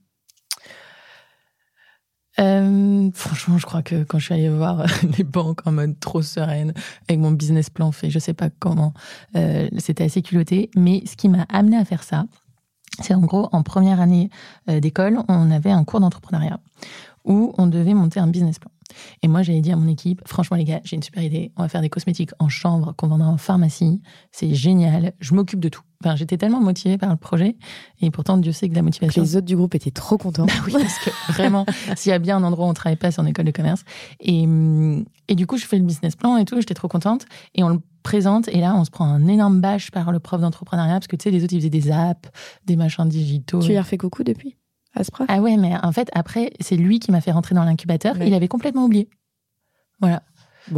Euh, franchement, je crois que quand je suis allée voir les banques en mode trop sereine, avec mon business plan fait, je sais pas comment, euh, c'était assez culotté. Mais ce qui m'a amené à faire ça, c'est en gros, en première année euh, d'école, on avait un cours d'entrepreneuriat où on devait monter un business plan. Et moi, j'avais dit à mon équipe, franchement les gars, j'ai une super idée, on va faire des cosmétiques en chambre qu'on vendra en pharmacie, c'est génial, je m'occupe de tout. Enfin, j'étais tellement motivée par le projet, et pourtant Dieu sait que la motivation. Les autres du groupe étaient trop contents. Bah oui, parce que vraiment, s'il y a bien un endroit où on travaille pas, c'est en école de commerce. Et, et du coup, je fais le business plan et tout, j'étais trop contente, et on le présente, et là, on se prend un énorme bâche par le prof d'entrepreneuriat, parce que tu sais, les autres, ils faisaient des apps, des machins digitaux. Tu as refait coucou depuis? Ah ouais, mais en fait, après, c'est lui qui m'a fait rentrer dans l'incubateur. Il avait complètement oublié. Voilà.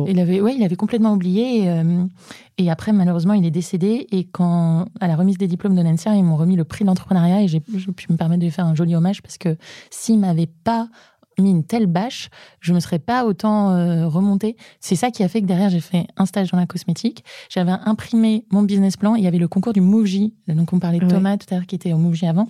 Il avait, ouais, il avait complètement oublié. Et, euh, et, après, malheureusement, il est décédé. Et quand, à la remise des diplômes de Nancy, ils m'ont remis le prix d'entrepreneuriat et j'ai pu me permettre de lui faire un joli hommage parce que s'il m'avait pas mis une telle bâche, je me serais pas autant euh, remontée. C'est ça qui a fait que derrière, j'ai fait un stage dans la cosmétique. J'avais imprimé mon business plan. Il y avait le concours du Mouji. Donc, on parlait de Thomas tout à l'heure qui était au Mouji avant.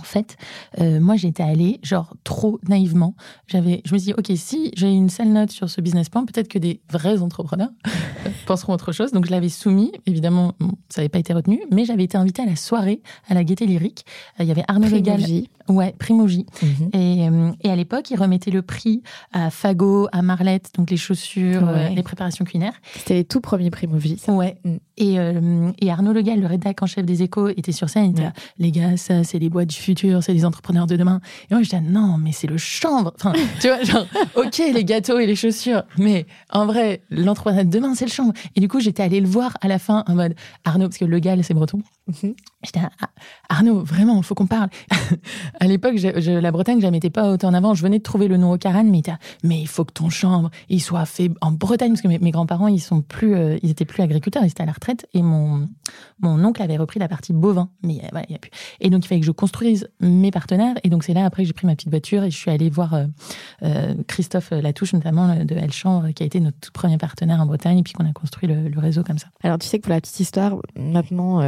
En fait, euh, moi j'étais allée genre trop naïvement. J'avais, je me suis dit ok si j'ai une seule note sur ce business plan, peut-être que des vrais entrepreneurs penseront autre chose. Donc je l'avais soumis. Évidemment, ça n'avait pas été retenu, mais j'avais été invitée à la soirée à la Gaieté Lyrique. Euh, il y avait Arnaud Légal. Ouais, Primoji. Mhm. et, euh, et, à l'époque, ils remettaient le prix à Fago, à Marlette, donc les chaussures, les préparations culinaires. C'était les tout premiers Primoji. Ouais. Mm. Et, et, Arnaud Legal, le rédac en chef des Échos, était sur scène. Il était les gars, ça c'est les boîtes du futur, c'est les entrepreneurs de demain. Et moi, je disais, non, mais c'est le chanvre. Enfin, tu vois, genre, ok, les gâteaux et les chaussures, mais en vrai, l'entrepreneur de demain, c'est le chanvre. Et du coup, j'étais allée le voir à la fin en mode Arnaud, parce que le gars, c'est breton. Mhm. J'étais ah, Arnaud, vraiment, il faut qu'on parle. à l'époque, la Bretagne, je la mettais pas autant en avant. Je venais de trouver le nom au Caran, mais mais il faut que ton chambre, il soit fait en Bretagne, parce que mes, grands-parents, ils sont plus, euh, ils étaient plus agriculteurs, ils étaient à la retraite, et mon, mon oncle avait repris la partie bovin. Mais euh, voilà. Et donc, il fallait que je construise mes partenaires. Et donc, c'est là, après, j'ai pris ma petite voiture et je suis allée voir euh, Christophe Latouche, notamment de Elchambre, qui a été notre premier partenaire en Bretagne, et puis qu'on a construit le, réseau comme ça. Alors, tu sais que pour la petite histoire, maintenant,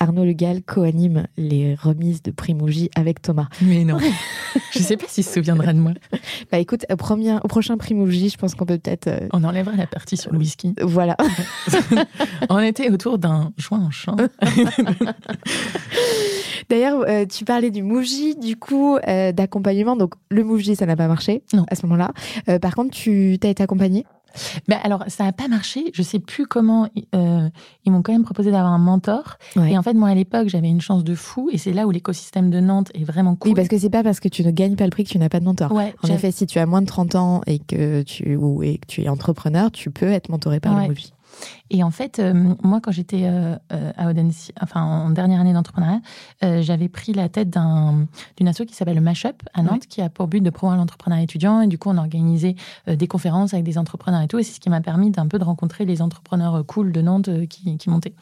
Arnaud Le Gall co-anime les remises de Primouji avec Thomas. Mais non, je sais pas s'il se souviendra de moi. Bah écoute, au, premier, au prochain Primouji, je pense qu'on peut peut-être... Euh, On enlèvera la partie sur le whisky. Voilà. On était autour d'un joint en champ. D'ailleurs, euh, tu parlais du Mouji, du coup, euh, d'accompagnement. Donc, le Mouji, ça n'a pas marché non. à ce moment-là. par contre, tu t'as été accompagné? Ben alors, ça n'a pas marché. Je sais plus comment. Euh, ils m'ont quand même proposé d'avoir un mentor. Et en fait, moi, à l'époque, j'avais une chance de fou. Et c'est là où l'écosystème de Nantes est vraiment cool. Oui, parce que c'est pas parce que tu ne gagnes pas le prix que tu n'as pas de mentor. Ouais, en effet, si tu as moins de 30 ans et que tu, ou, et que tu es entrepreneur, tu peux être mentoré par le Mobi. Et en fait, euh, moi, quand j'étais euh, euh, à Odense, enfin en dernière année d'entrepreneuriat, j'avais pris la tête d'une asso qui s'appelle le Mashup à Nantes, qui a pour but de promouvoir l'entrepreneuriat étudiant. Et du coup, on organisait des conférences avec des entrepreneurs et tout. Et c'est ce qui m'a permis d'un peu de rencontrer les entrepreneurs cool de Nantes qui, qui montaient.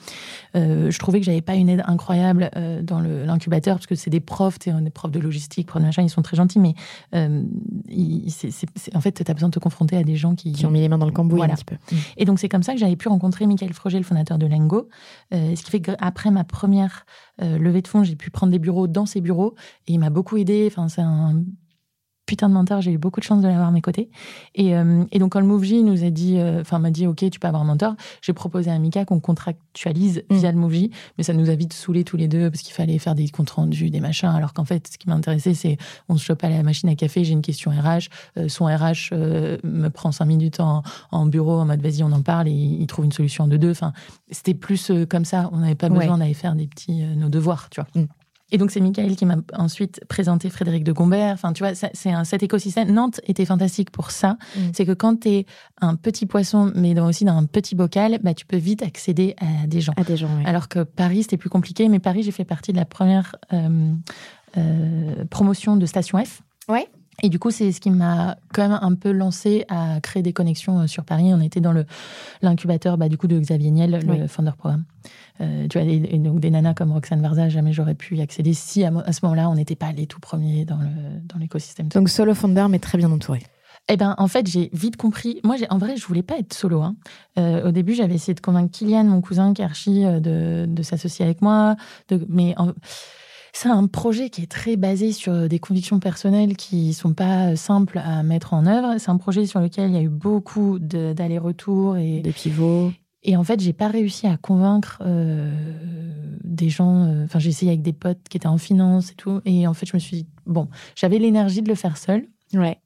je trouvais que j'avais pas une aide incroyable dans l'incubateur parce que c'est des profs, des profs de logistique, profs de machin, ils sont très gentils, mais en fait, tu as besoin de te confronter à des gens qui, qui ont mis les mains dans le cambouis un petit peu. Et donc, c'est comme ça que j'avais pu rencontré Michael Froger, le fondateur de Lengo. Euh, ce qui fait qu'après ma première euh, levée de fonds, j'ai pu prendre des bureaux dans ses bureaux et il m'a beaucoup aidé. Enfin, c'est un putain de mentor, j'ai eu beaucoup de chance de l'avoir à mes côtés. Et, euh, et donc, quand le MoveJ nous a dit, euh, enfin, m'a dit, OK, tu peux avoir un mentor, j'ai proposé à Mika qu'on contractualise mm. via le MoveJ, mais ça nous a vite saoulés tous les deux parce qu'il fallait faire des comptes rendus, des machins, alors qu'en fait, ce qui m'intéressait, c'est on se chope à la machine à café, j'ai une question RH, euh, son RH me prend cinq minutes en, en, bureau en mode, vas-y, on en parle et il trouve une solution de deux. Enfin, c'était plus comme ça, on n'avait pas besoin d'aller faire des petits, nos devoirs, tu vois. Mm. Et donc, c'est Michael qui m'a ensuite présenté Frédéric de Gombert. Enfin, tu vois, c'est un, cet écosystème. Nantes était fantastique pour ça. Mm. C'est que quand tu es un petit poisson, mais aussi dans un petit bocal, bah, tu peux vite accéder à des gens. À des gens, Alors que Paris, c'était plus compliqué. Mais Paris, j'ai fait partie de la première euh, euh, promotion de Station F. Ouais. Et du coup, c'est ce qui m'a quand même un peu lancé à créer des connexions euh, sur Paris. On était dans l'incubateur bah, du coup de Xavier Niel, le founder programme. Euh, tu vois, et, donc des nanas comme Roxane Varza, jamais j'aurais pu y accéder si à, ce moment-là, on n'était pas les tout premiers dans l'écosystème. Dans donc solo founder, mais très bien entouré. Eh ben, en fait, j'ai vite compris. Moi, en vrai, je voulais pas être solo. Hein. Euh, au début, j'avais essayé de convaincre Kylian, mon cousin qui est archi, de, de s'associer avec moi. De, mais en, c'est un projet qui est très basé sur des convictions personnelles qui sont pas simples à mettre en œuvre. C'est un projet sur lequel il y a eu beaucoup d'allers-retours et des pivots. Et en fait, j'ai pas réussi à convaincre euh, des gens. Euh, enfin, j'ai essayé avec des potes qui étaient en finance et tout. Et en fait, je me suis dit, bon, j'avais l'énergie de le faire seul. Ouais.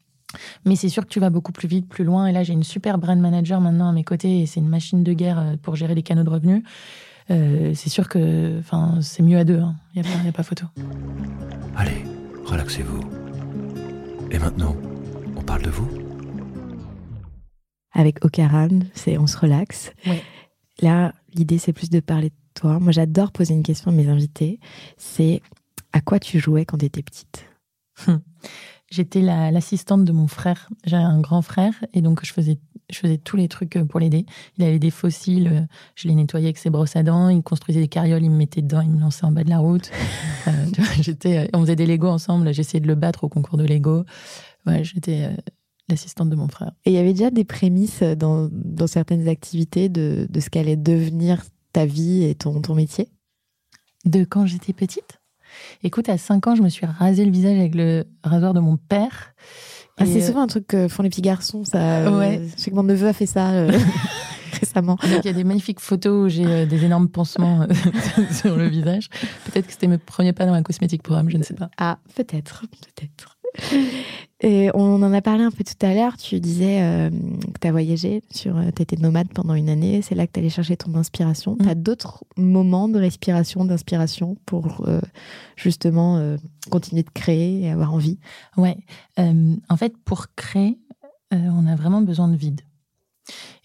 Mais c'est sûr que tu vas beaucoup plus vite, plus loin. Et là, j'ai une super brand manager maintenant à mes côtés et c'est une machine de guerre euh, pour gérer les canaux de revenus. Euh, c'est sûr que c'est mieux à deux. Il hein. n'y a, pas photo. Allez, relaxez-vous. Et maintenant, on parle de vous Avec Okaran, c'est on se relaxe. Là, l'idée, c'est plus de parler de toi. Moi, j'adore poser une question à mes invités. C'est à quoi tu jouais quand tu étais petite J'étais l'assistante de mon frère. J'ai un grand frère et donc je faisais je faisais tous les trucs euh, pour l'aider. Il avait des fossiles, euh, je les nettoyais avec ses brosses à dents. Il construisait des carrioles, il me mettait dedans, il me lançait en bas de la route. Euh, j'étais, on faisait des Lego ensemble. J'essayais de le battre au concours de Lego. Ouais, j'étais l'assistante de mon frère. Et il y avait déjà des prémices dans, dans certaines activités de, de ce qu'allait devenir ta vie et ton, ton métier? De quand j'étais petite? Écoute, à 5 ans, je me suis rasé le visage avec le rasoir de mon père. Ah, c'est euh, souvent un truc que font les petits garçons. Ça, ouais. je sais que mon neveu a fait ça euh, récemment. il y a des magnifiques photos où j'ai euh, des énormes pansements sur le visage. Peut-être que c'était mes premiers pas dans un cosmétique programme, je ne sais pas. Ah, peut-être, peut-être. Et on en a parlé un peu tout à l'heure. Tu disais euh, que tu as voyagé, sur, euh, tu étais nomade pendant une année. C'est là que tu allais chercher ton inspiration. Tu as d'autres moments de respiration, d'inspiration pour euh, justement continuer de créer et avoir envie? Ouais. en fait, pour créer, on a vraiment besoin de vide.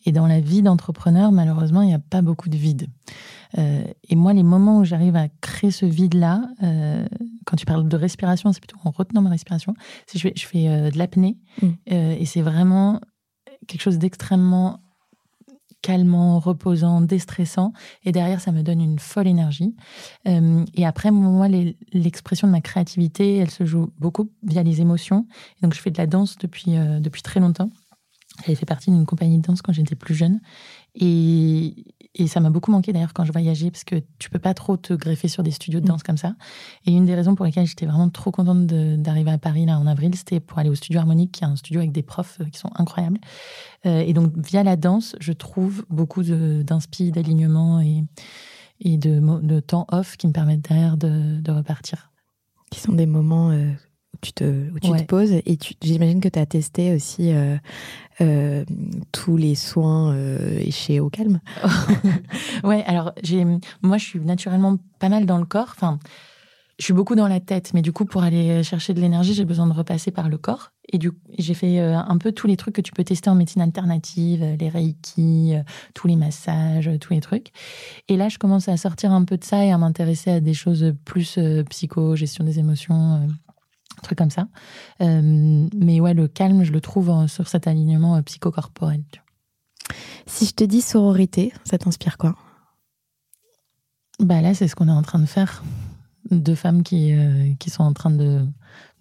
Et dans la vie d'entrepreneur, malheureusement, il n'y a pas beaucoup de vide. et moi, les moments où j'arrive à créer ce vide-là, quand tu parles de respiration, c'est plutôt en retenant ma respiration. Si je fais, je fais de l'apnée, mm. et c'est vraiment quelque chose d'extrêmement calmant, reposant, déstressant. Et derrière, ça me donne une folle énergie. Euh, et après, moi, l'expression de ma créativité, elle se joue beaucoup via les émotions. donc, je fais de la danse depuis, euh, depuis très longtemps. J'avais fait partie d'une compagnie de danse quand j'étais plus jeune. Et, et ça m'a beaucoup manqué d'ailleurs quand je voyageais, parce que tu peux pas trop te greffer sur des studios de danse comme ça. Et une des raisons pour lesquelles j'étais vraiment trop contente d'arriver à Paris là en avril, c'était pour aller au studio harmonique, qui est un studio avec des profs euh, qui sont incroyables. Euh, et donc via la danse, je trouve beaucoup d'inspi, d'alignement et, et de, de, temps off qui me permettent derrière de, de repartir. Qui sont des moments euh, tu te, où tu te poses. Et j'imagine que tu as testé aussi euh, euh, tous les soins euh, chez Au Calme. ouais, alors moi, je suis naturellement pas mal dans le corps. Enfin, je suis beaucoup dans la tête, mais du coup, pour aller chercher de l'énergie, j'ai besoin de repasser par le corps. Et du j'ai fait un peu tous les trucs que tu peux tester en médecine alternative, les reiki, tous les massages, tous les trucs. Et là, je commence à sortir un peu de ça et à m'intéresser à des choses plus psycho, gestion des émotions, truc comme ça. Euh, mais ouais, le calme, je le trouve sur cet alignement euh, psychocorporel. Si je te dis sororité, ça t'inspire quoi? Bah là, c'est ce qu'on est en train de faire. Deux femmes qui, euh, qui sont en train de,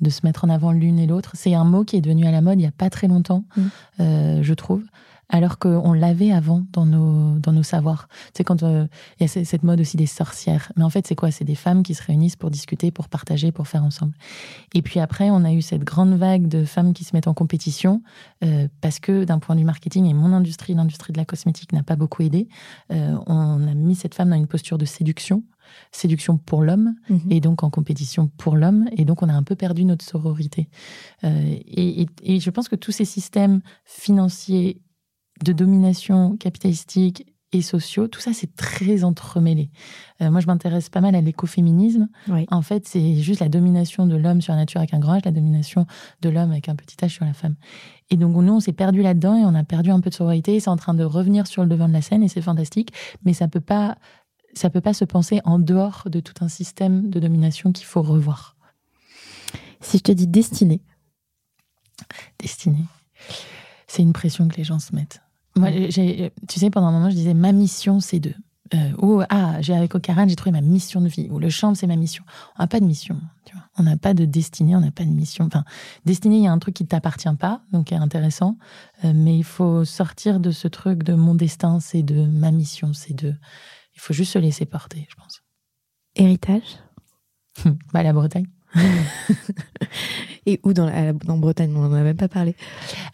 de se mettre en avant l'une et l'autre. C'est un mot qui est devenu à la mode il n'y a pas très longtemps, mmh. je trouve alors qu'on l'avait avant dans nos, dans nos savoirs. C'est quand euh, il y a cette mode aussi des sorcières. Mais en fait, c'est quoi? C'est des femmes qui se réunissent pour discuter, pour partager, pour faire ensemble. Et puis après, on a eu cette grande vague de femmes qui se mettent en compétition euh, parce que d'un point de vue marketing et mon industrie, l'industrie de la cosmétique n'a pas beaucoup aidé. Euh, on a mis cette femme dans une posture de séduction séduction pour l'homme mhm. et donc en compétition pour l'homme. Et donc, on a un peu perdu notre sororité. et, et, je pense que tous ces systèmes financiers de domination capitalistique et sociaux, tout ça c'est très entremêlé. Euh, moi je m'intéresse pas mal à l'écoféminisme. En fait c'est juste la domination de l'homme sur la nature avec un grand H, la domination de l'homme avec un petit H sur la femme. Et donc nous on s'est perdu là-dedans et on a perdu un peu de sororité. C'est en train de revenir sur le devant de la scène et c'est fantastique, mais ça peut pas ça peut pas se penser en dehors de tout un système de domination qu'il faut revoir. Si je te dis destinée. Destinée. C'est une pression que les gens se mettent. Moi, tu sais, pendant un moment, je disais ma mission, c'est de. Euh, ou ah, j'ai avec Ocaran, j'ai trouvé ma mission de vie. Ou le champ, c'est ma mission. On n'a pas de mission. Tu vois. On n'a pas de destinée, on n'a pas de mission. Enfin, destinée, il y a un truc qui ne t'appartient pas, donc qui est intéressant. Euh, mais il faut sortir de ce truc de mon destin, c'est de ma mission, c'est de. Il faut juste se laisser porter, je pense. Héritage? Bah, La Bretagne. Et où dans, la, Bretagne On n'en a même pas parlé.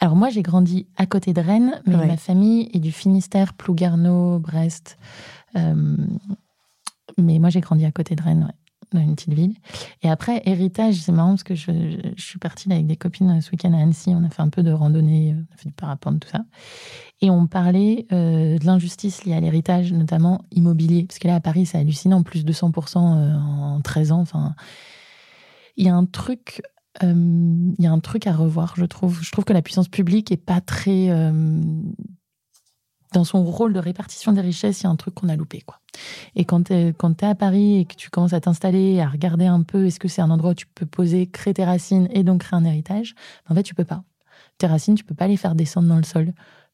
Alors moi, j'ai grandi à côté de Rennes, mais ma famille est du Finistère, Plouguerneau, Brest. Euh, mais moi, j'ai grandi à côté de Rennes, dans une petite ville. Et après, héritage, c'est marrant parce que je, suis partie avec des copines ce week-end à Annecy. On a fait un peu de randonnée, on a fait du parapente, tout ça. Et on parlait euh, de l'injustice liée à l'héritage, notamment immobilier. Parce que là, à Paris, c'est hallucinant, plus de 200% euh, en 13 ans. Enfin, il y a un truc euh, il y a un truc à revoir, je trouve. Je trouve que la puissance publique est pas très euh, dans son rôle de répartition des richesses. Il y a un truc qu'on a loupé, quoi. Et quand tu es, à Paris et que tu commences à t'installer, à regarder un peu, est-ce que c'est un endroit où tu peux poser, créer tes racines et donc créer un héritage En fait, tu peux pas. Tes racines, tu peux pas les faire descendre dans le sol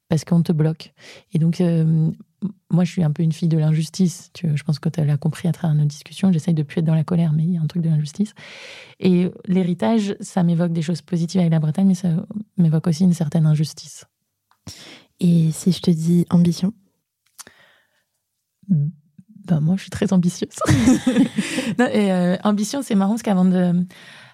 parce qu'on te bloque. Et donc, euh, moi, je suis un peu une fille de l'injustice. Je pense que tu l'as compris à travers nos discussions. J'essaye de plus être dans la colère, mais il y a un truc de l'injustice. Et l'héritage, ça m'évoque des choses positives avec la Bretagne, mais ça m'évoque aussi une certaine injustice. Et si je te dis ambition? Ben, Moi, je suis très ambitieuse. et, euh, ambition, c'est marrant parce qu'avant de,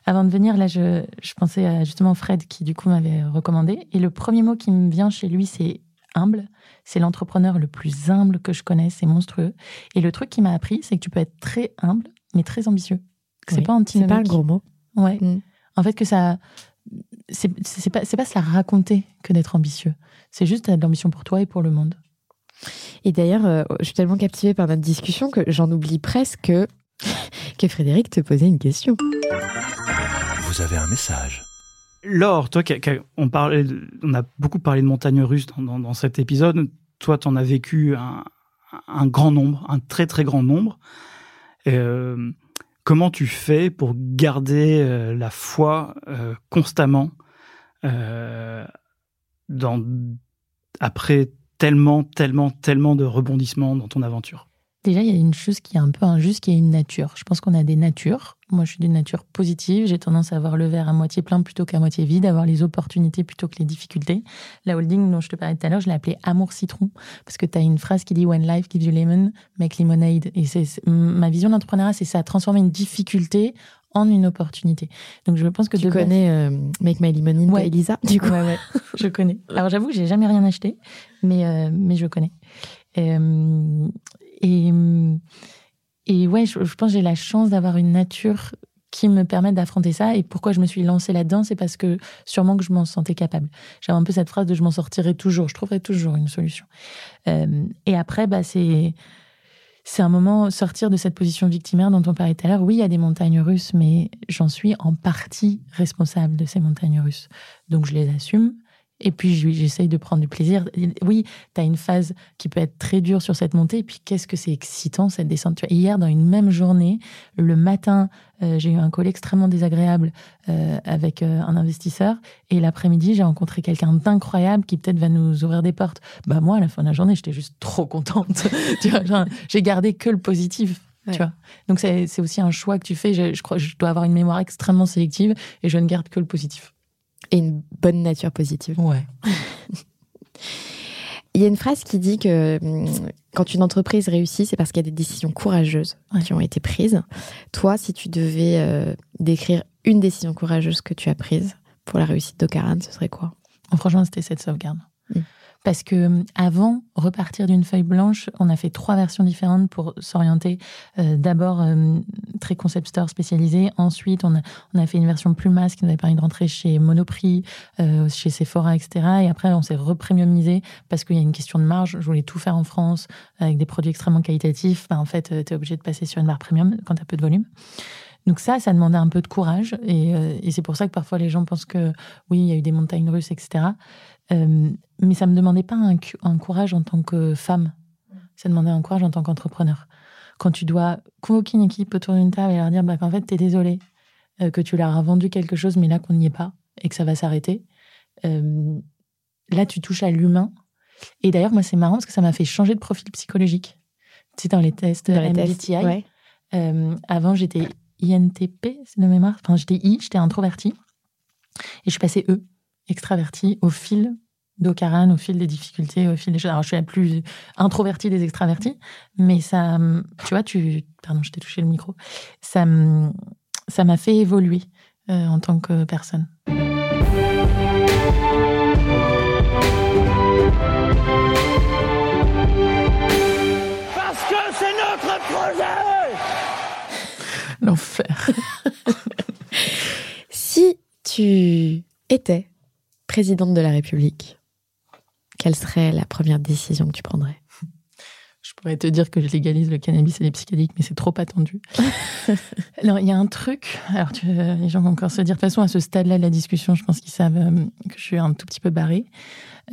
avant de venir, là, je, je pensais à justement Fred qui, du coup, m'avait recommandé. Et le premier mot qui me vient chez lui, c'est humble. C'est l'entrepreneur le plus humble que je connaisse, c'est monstrueux. Et le truc qui m'a appris, c'est que tu peux être très humble, mais très ambitieux. C'est pas C'est pas un gros mot. Ouais. Mm. En fait, que ça. C'est pas, pas se la raconter que d'être ambitieux. C'est juste de l'ambition pour toi et pour le monde. Et d'ailleurs, euh, je suis tellement captivée par notre discussion que j'en oublie presque que, que Frédéric te posait une question. Vous avez un message. Laure, toi, on, a beaucoup parlé de montagnes russes dans, cet épisode. Toi, tu en as vécu un, grand nombre, un très très grand nombre. Euh, comment tu fais pour garder euh, la foi euh, constamment après tellement, tellement, tellement de rebondissements dans ton aventure? Déjà, il y a une chose qui est un peu injuste, qui est une nature. Je pense qu'on a des natures. Moi, je suis d'une nature positive. J'ai tendance à avoir le verre à moitié plein plutôt qu'à moitié vide, à avoir les opportunités plutôt que les difficultés. La holding dont je te parlais tout à l'heure, je l'ai appelée Amour Citron, parce que tu as une phrase qui dit When life gives you lemon, make lemonade. Et c'est ma vision d'entrepreneuriat, c'est ça, transformer une difficulté en une opportunité. Donc je pense que tu connais euh, Make My Lemonade ouais. Elisa du coup? Ouais, ouais, je connais. Alors j'avoue que j'ai jamais rien acheté, mais euh, mais je connais. Euh, et, et ouais, je, pense que j'ai la chance d'avoir une nature qui me permet d'affronter ça. Et pourquoi je me suis lancée là-dedans, c'est parce que sûrement que je m'en sentais capable. J'avais un peu cette phrase de je m'en sortirai toujours, je trouverai toujours une solution. Euh, et après, bah, c'est c'est un moment sortir de cette position victimaire dont on parlait tout à l'heure. Oui, il y a des montagnes russes, mais j'en suis en partie responsable de ces montagnes russes. Donc je les assume. Et puis, j'essaye de prendre du plaisir. Oui, tu as une phase qui peut être très dure sur cette montée. Et puis, qu'est-ce que c'est excitant, cette descente? Hier, dans une même journée, le matin, euh, j'ai eu un call extrêmement désagréable euh, avec euh, un investisseur. Et l'après-midi, j'ai rencontré quelqu'un d'incroyable qui peut-être va nous ouvrir des portes. Bah, moi, à la fin de la journée, j'étais juste trop contente. j'ai gardé que le positif. Tu vois Donc, c'est aussi un choix que tu fais. Je, je crois je dois avoir une mémoire extrêmement sélective et je ne garde que le positif et une bonne nature positive. Ouais. Il y a une phrase qui dit que hum, quand une entreprise réussit, c'est parce qu'il y a des décisions courageuses qui ont été prises. Toi, si tu devais euh, décrire une décision courageuse que tu as prise pour la réussite d'Ocaran, ce serait quoi? Franchement, c'était cette sauvegarde. Mm. Parce que euh, avant, repartir d'une feuille blanche, on a fait trois versions différentes pour s'orienter. Euh, d'abord, euh, très concept store spécialisé. Ensuite, on a, on a fait une version plus masse qui nous avait permis de rentrer chez Monoprix, chez Sephora, etc. Et après, on s'est repremiumisé parce qu'il y a une question de marge. Je voulais tout faire en France avec des produits extrêmement qualitatifs. Ben, en fait, tu es obligé de passer sur une barre premium quand tu as peu de volume. Donc ça, ça demandait un peu de courage. Et, et c'est pour ça que parfois les gens pensent que oui, il y a eu des montagnes russes, etc. Euh, mais ça me demandait pas un, courage en tant que femme. Ça demandait un courage en tant qu'entrepreneur. Quand tu dois convoquer une équipe autour d'une table et leur dire bah, qu'en fait, tu es désolé, euh, que tu leur as vendu quelque chose, mais là qu'on n'y est pas et que ça va s'arrêter. Euh, là, tu touches à l'humain. Et d'ailleurs, moi, c'est marrant parce que ça m'a fait changer de profil psychologique. Tu sais, dans les tests dans les MBTI. avant, j'étais INTP, c'est de mémoire. Enfin, j'étais I, j'étais introverti. Et je suis passée E, extraverti au fil d'Ocaran, au fil des difficultés, au fil des choses. Alors, je suis la plus introvertie des extravertis, mais ça, tu vois, tu, pardon, je t'ai touché le micro, ça, ça m'a fait évoluer euh, en tant que personne. Parce que c'est notre projet L'enfer. si tu étais présidente de la République, quelle serait la première décision que tu prendrais? Je pourrais te dire que je légalise le cannabis et les psychédéliques, mais c'est trop attendu. alors, il y a un truc, alors tu, les gens vont encore se dire, de toute façon, à ce stade-là de la discussion, je pense qu'ils savent euh, que je suis un tout petit peu barrée.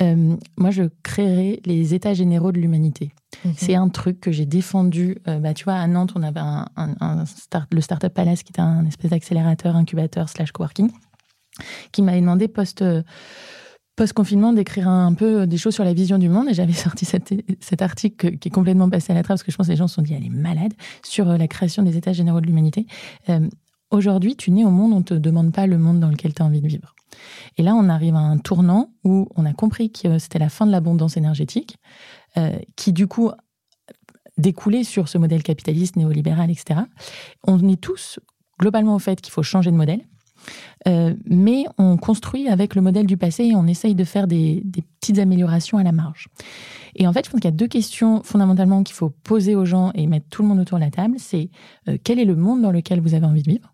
Euh, moi, je créerai les états généraux de l'humanité. Mhm. C'est un truc que j'ai défendu. Euh, bah, tu vois, à Nantes, on avait un, un start, le Startup Palace, qui était un espèce d'accélérateur, incubateur, slash coworking qui m'avait demandé post post-confinement d'écrire un peu des choses sur la vision du monde et j'avais sorti cet, article qui est complètement passé à la trappe parce que je pense que les gens se sont dit elle est malade sur euh, la création des états généraux de l'humanité. Euh, aujourd'hui, tu nais au monde, on ne te demande pas le monde dans lequel tu as envie de vivre. Et là, on arrive à un tournant où on a compris que c'était la fin de l'abondance énergétique, euh, qui du coup découlait sur ce modèle capitaliste, néolibéral, etc. On est tous globalement au fait qu'il faut changer de modèle euh, mais on construit avec le modèle du passé et on essaye de faire des, petites améliorations à la marge. Et en fait, je pense qu'il y a deux questions fondamentalement qu'il faut poser aux gens et mettre tout le monde autour de la table. C'est euh, quel est le monde dans lequel vous avez envie de vivre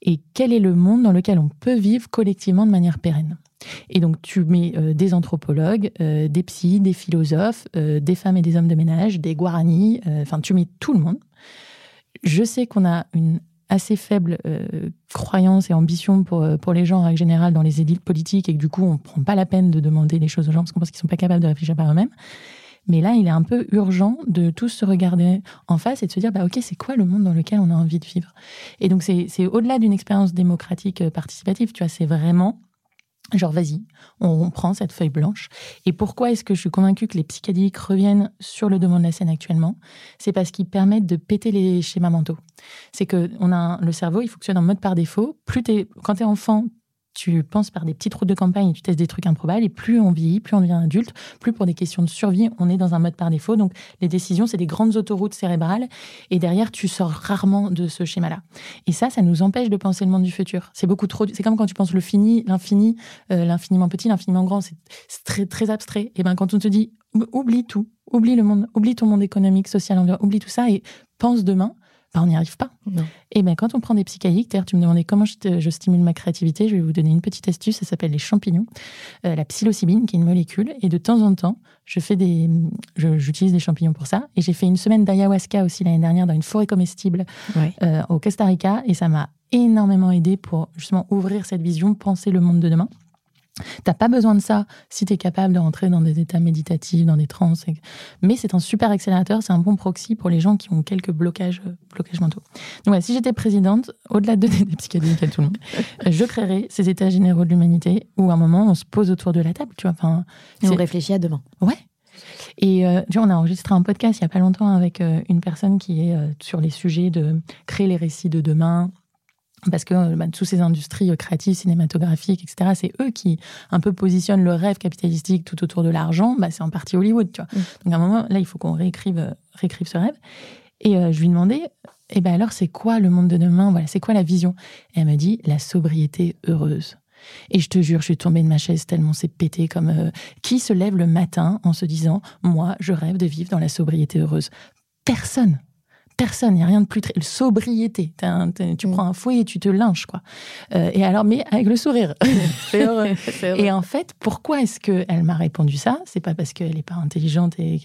et quel est le monde dans lequel on peut vivre collectivement de manière pérenne? Et donc, tu mets euh, des anthropologues, des psys, des philosophes, des femmes et des hommes de ménage, des guaranis, enfin, tu mets tout le monde. Je sais qu'on a une assez faible euh, croyance et ambition pour, euh, pour les gens en règle générale dans les élites politiques et que du coup on ne prend pas la peine de demander les choses aux gens parce qu'on pense qu'ils ne sont pas capables de réfléchir par eux-mêmes. Mais là, il est un peu urgent de tous se regarder en face et de se dire, bah, OK, c'est quoi le monde dans lequel on a envie de vivre? Et donc, c'est au-delà d'une expérience démocratique euh, participative, tu vois, c'est vraiment Genre, vas-y, on prend cette feuille blanche. Et pourquoi est-ce que je suis convaincue que les psychédéliques reviennent sur le devant de la scène actuellement? C'est parce qu'ils permettent de péter les schémas mentaux. C'est que on a le cerveau, il fonctionne en mode par défaut. Plus es, quand tu es enfant, tu penses par des petites routes de campagne et tu testes des trucs improbables. Et plus on vieillit, plus on devient adulte, plus pour des questions de survie, on est dans un mode par défaut. Donc les décisions, c'est des grandes autoroutes cérébrales. Et derrière, tu sors rarement de ce schéma-là. Et ça, ça nous empêche de penser le monde du futur. C'est beaucoup trop. C'est comme quand tu penses le fini, l'infini, euh, l'infiniment petit, l'infiniment grand. C'est très très abstrait. Et ben quand on te dit oublie tout, oublie le monde, oublie ton monde économique, social, oublie tout ça et pense demain bah, on n'y arrive pas. Et ben quand on prend des psychédéliques, tu me demandais comment je, stimule ma créativité, je vais vous donner une petite astuce, ça s'appelle les champignons, euh, la psilocybine, qui est une molécule, et de temps en temps, je fais des, j'utilise des champignons pour ça. Et j'ai fait une semaine d'ayahuasca aussi l'année dernière dans une forêt comestible euh, au Costa Rica, et ça m'a énormément aidé pour justement ouvrir cette vision, penser le monde de demain. T'as pas besoin de ça si tu es capable de rentrer dans des états méditatifs, dans des trans. Mais c'est un super accélérateur, c'est un bon proxy pour les gens qui ont quelques blocages, euh, blocages mentaux. Donc ouais, si j'étais présidente, au-delà de donner des psychédéliques à tout le monde, je créerais ces états généraux de l'humanité où à un moment on se pose autour de la table, tu vois. Enfin, Et on réfléchit à demain. Ouais. Et euh, tu vois, on a enregistré un podcast il y a pas longtemps avec euh, une personne qui est sur les sujets de créer les récits de demain, parce que euh, bah, toutes ces industries euh, créatives, cinématographiques, etc., c'est eux qui un peu positionnent le rêve capitalistique tout autour de l'argent. Bah, c'est en partie Hollywood, tu vois. Mm. Donc à un moment, là, il faut qu'on réécrive, euh, réécrive ce rêve. Et je lui demandais, eh ben alors, c'est quoi le monde de demain? Voilà, c'est quoi la vision? Et elle m'a dit, la sobriété heureuse. Et je te jure, je suis tombée de ma chaise tellement c'est pété comme qui se lève le matin en se disant, moi, je rêve de vivre dans la sobriété heureuse? Personne personne, il n'y a rien de plus... Très... Sobriété, tu mm. prends un fouet et tu te lynches, quoi. Euh, et alors, mais avec le sourire. Et en fait, pourquoi est-ce qu'elle m'a répondu ça? C'est pas parce qu'elle n'est pas intelligente, et...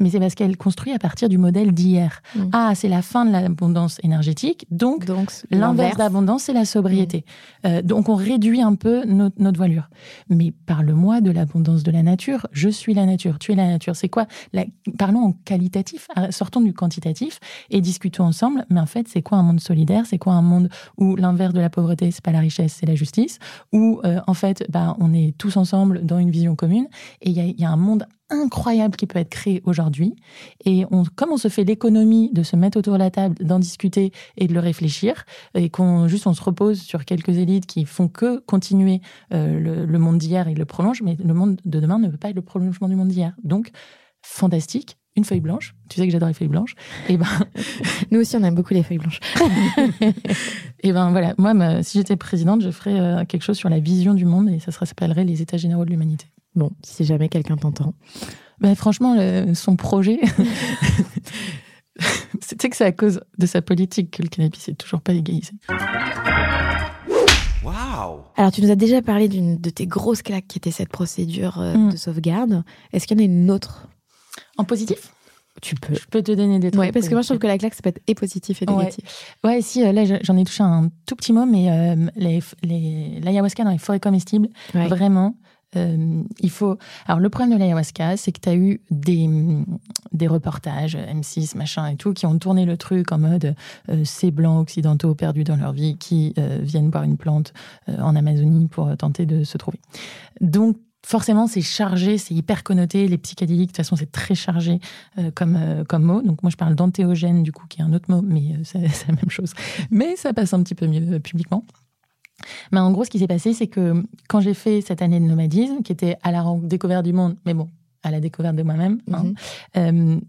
mais c'est parce qu'elle construit à partir du modèle d'hier. Mm. Ah, c'est la fin de l'abondance énergétique, donc, donc l'inverse d'abondance, c'est la sobriété. Mm. Euh, donc on réduit un peu notre, notre voilure. Mais parle-moi de l'abondance de la nature. Je suis la nature, tu es la nature. C'est quoi la... Parlons en qualitatif, sortons du quantitatif et discutons ensemble. Mais en fait, c'est quoi un monde solidaire? C'est quoi un monde où l'inverse de la pauvreté, c'est pas la richesse, c'est la justice? Où euh, en fait, bah, on est tous ensemble dans une vision commune. Et il y, y a, un monde incroyable qui peut être créé aujourd'hui. Et on, comme on se fait l'économie de se mettre autour de la table, d'en discuter et de le réfléchir, et qu'on juste on se repose sur quelques élites qui font que continuer euh, le, le monde d'hier et le prolonge, mais le monde de demain ne peut pas être le prolongement du monde d'hier. Donc, fantastique, une feuille blanche. Tu sais que j'adore les feuilles blanches. Et ben, nous aussi, on aime beaucoup les feuilles blanches. et ben voilà, moi, si j'étais présidente, je ferais euh, quelque chose sur la vision du monde et ça s'appellerait les États généraux de l'humanité. Bon, si jamais quelqu'un t'entend. Ben, franchement, son projet. c'est que c'est à cause de sa politique que le cannabis est toujours pas légalisé. Wow. Alors, tu nous as déjà parlé d'une de tes grosses claques qui était cette procédure euh, mm. de sauvegarde. Est-ce qu'il y en a une autre en positif tu peux. Je peux te donner des trucs. Oui, parce que moi, je trouve que la claque, ça peut être et positif et négatif. Ouais, si, euh, là, j'en ai touché un tout petit mot, mais euh, les, les, l'ayahuasca dans les forêts comestibles, vraiment, euh, il faut. Alors, le problème de l'ayahuasca, c'est que tu as eu des, des reportages, M6, machin et tout, qui ont tourné le truc en mode ces blancs occidentaux perdus dans leur vie qui viennent boire une plante en Amazonie pour tenter de se trouver. Donc, forcément, c'est chargé, c'est hyper connoté. Les psychédéliques, de toute façon, c'est très chargé euh, comme, euh, comme mot. Donc, moi, je parle d'antéogène, du coup, qui est un autre mot, mais euh, c'est la même chose. Mais ça passe un petit peu mieux publiquement. Mais en gros, ce qui s'est passé, c'est que quand j'ai fait cette année de nomadisme, qui était à la découverte du monde, mais bon, à la découverte de moi-même, hein, mhm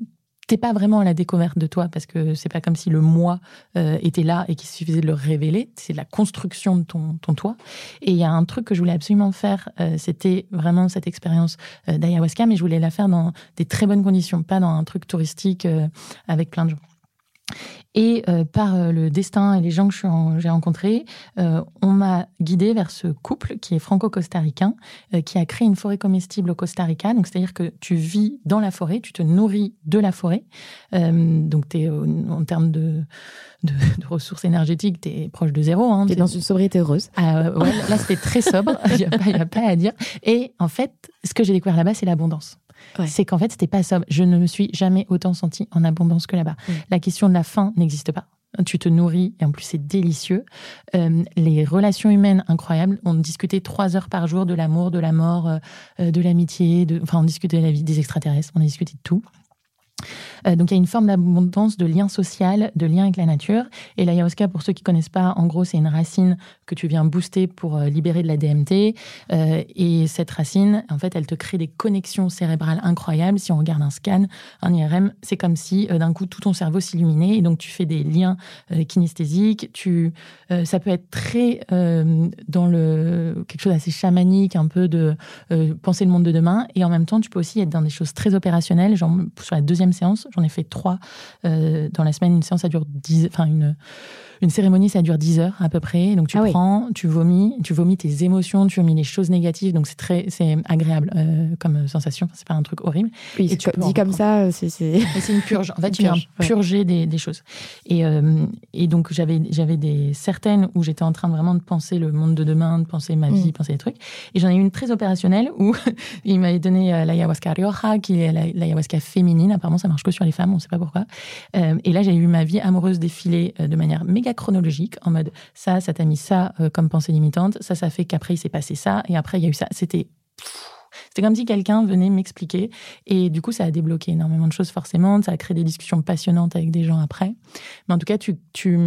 t'es pas vraiment à la découverte de toi parce que c'est pas comme si le moi euh, était là et qu'il suffisait de le révéler. C'est la construction de ton, ton toi. Et il y a un truc que je voulais absolument faire, euh, c'était vraiment cette expérience euh, d'ayahuasca, mais je voulais la faire dans des très bonnes conditions, pas dans un truc touristique avec plein de gens. Et euh, par euh, le destin et les gens que j'ai rencontrés, euh, on m'a guidé vers ce couple qui est franco-costaricain, qui a créé une forêt comestible au Costa Rica. Donc, c'est-à-dire que tu vis dans la forêt, tu te nourris de la forêt. donc, es, en termes de, de, ressources énergétiques, tu es proche de zéro. Hein, tu es dans une sobriété heureuse. Ah, ouais, là, c'était très sobre, il n'y a, a, pas à dire. Et en fait, ce que j'ai découvert là-bas, c'est l'abondance. Ouais. C'est qu'en fait, c'était pas sobre. Je ne me suis jamais autant sentie en abondance que là-bas. Mm. La question de la faim n'existe pas. Tu te nourris et en plus c'est délicieux. Euh, les relations humaines incroyables. On discutait trois heures par jour de l'amour, de la mort, euh, euh, de l'amitié. De... Enfin, on discutait de la vie des extraterrestres. On a discuté de tout. Euh, donc il y a une forme d'abondance de lien social, de lien avec la nature. Et l'ayahuasca, pour ceux qui connaissent pas, en gros, c'est une racine que tu viens booster pour euh, libérer de la DMT. Euh, et cette racine, en fait, elle te crée des connexions cérébrales incroyables. Si on regarde un scan, un IRM, c'est comme si euh, d'un coup tout ton cerveau s'illuminait. Et donc tu fais des liens kinesthésiques. Tu, ça peut être très dans le quelque chose d'assez chamanique, un peu de penser le monde de demain. Et en même temps, tu peux aussi être dans des choses très opérationnelles. Genre sur la deuxième séance, j'en ai fait trois dans la semaine. Une séance, ça dure 10, enfin une, une cérémonie, ça dure 10 heures à peu près. Donc tu Ah oui. prends, tu vomis, tu vomis tes émotions, tu vomis les choses négatives. Donc c'est très, c'est agréable euh, comme sensation. Enfin, c'est pas un truc horrible. Oui, Et tu co- dit comme ça, c'est- c'est. C'est une purge. En fait, tu viens ouais. purger des, des choses. Et, euh, et donc, j'avais, j'avais des certaines où j'étais en train de vraiment de penser le monde de demain, de penser ma vie, Mm. penser des trucs. Et j'en ai eu une très opérationnelle où il m'avait donné euh, l'ayahuasca rioja, qui est la- l'ayahuasca féminine. Apparemment, ça marche que sur les femmes, on ne sait pas pourquoi. Euh, et là, j'ai eu ma vie amoureuse défiler euh, de manière méga chronologique, en mode ça, ça t'a mis ça euh, comme pensée limitante, ça, ça fait qu'après, il s'est passé ça, et après, il y a eu ça. C'était. C'était comme si quelqu'un venait m'expliquer. Et du coup, ça a débloqué énormément de choses, forcément. Ça a créé des discussions passionnantes avec des gens après. Mais en tout cas, tu, tu,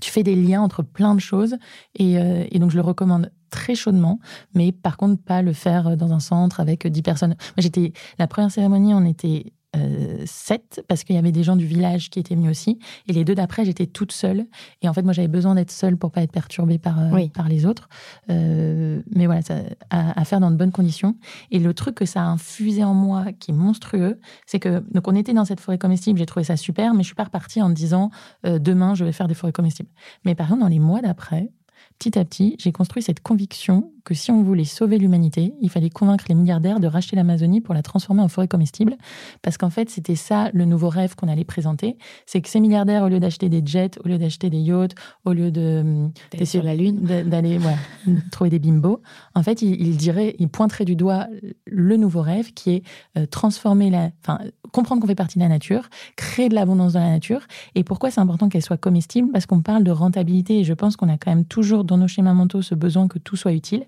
tu fais des liens entre plein de choses. Et, euh, donc, je le recommande très chaudement. Mais par contre, pas le faire dans un centre avec 10 personnes. J'étais. La première cérémonie, on était. Euh, sept parce qu'il y avait des gens du village qui étaient venus aussi. Et les deux d'après j'étais toute seule. Et en fait moi j'avais besoin d'être seule pour pas être perturbée par euh, Oui. par les autres. Euh, mais voilà ça, à, à faire dans de bonnes conditions. Et le truc que ça a infusé en moi qui est monstrueux, c'est que donc on était dans cette forêt comestible, j'ai trouvé ça super, mais je suis pas repartie en me disant euh, demain je vais faire des forêts comestibles. Mais par contre dans les mois d'après, petit à petit, j'ai construit cette conviction que si on voulait sauver l'humanité, il fallait convaincre les milliardaires de racheter l'Amazonie pour la transformer en forêt comestible, parce qu'en fait c'était ça le nouveau rêve qu'on allait présenter, c'est que ces milliardaires au lieu d'acheter des jets, au lieu d'acheter des yachts, au lieu de hum, D'aller sur la Lune. d'a- d'aller trouver des bimbos. En fait, il, il dirait, il pointerait du doigt le nouveau rêve qui est euh, transformer la, enfin, comprendre qu'on fait partie de la nature, créer de l'abondance dans la nature. Et pourquoi c'est important qu'elle soit comestible? Parce qu'on parle de rentabilité et je pense qu'on a quand même toujours dans nos schémas mentaux ce besoin que tout soit utile.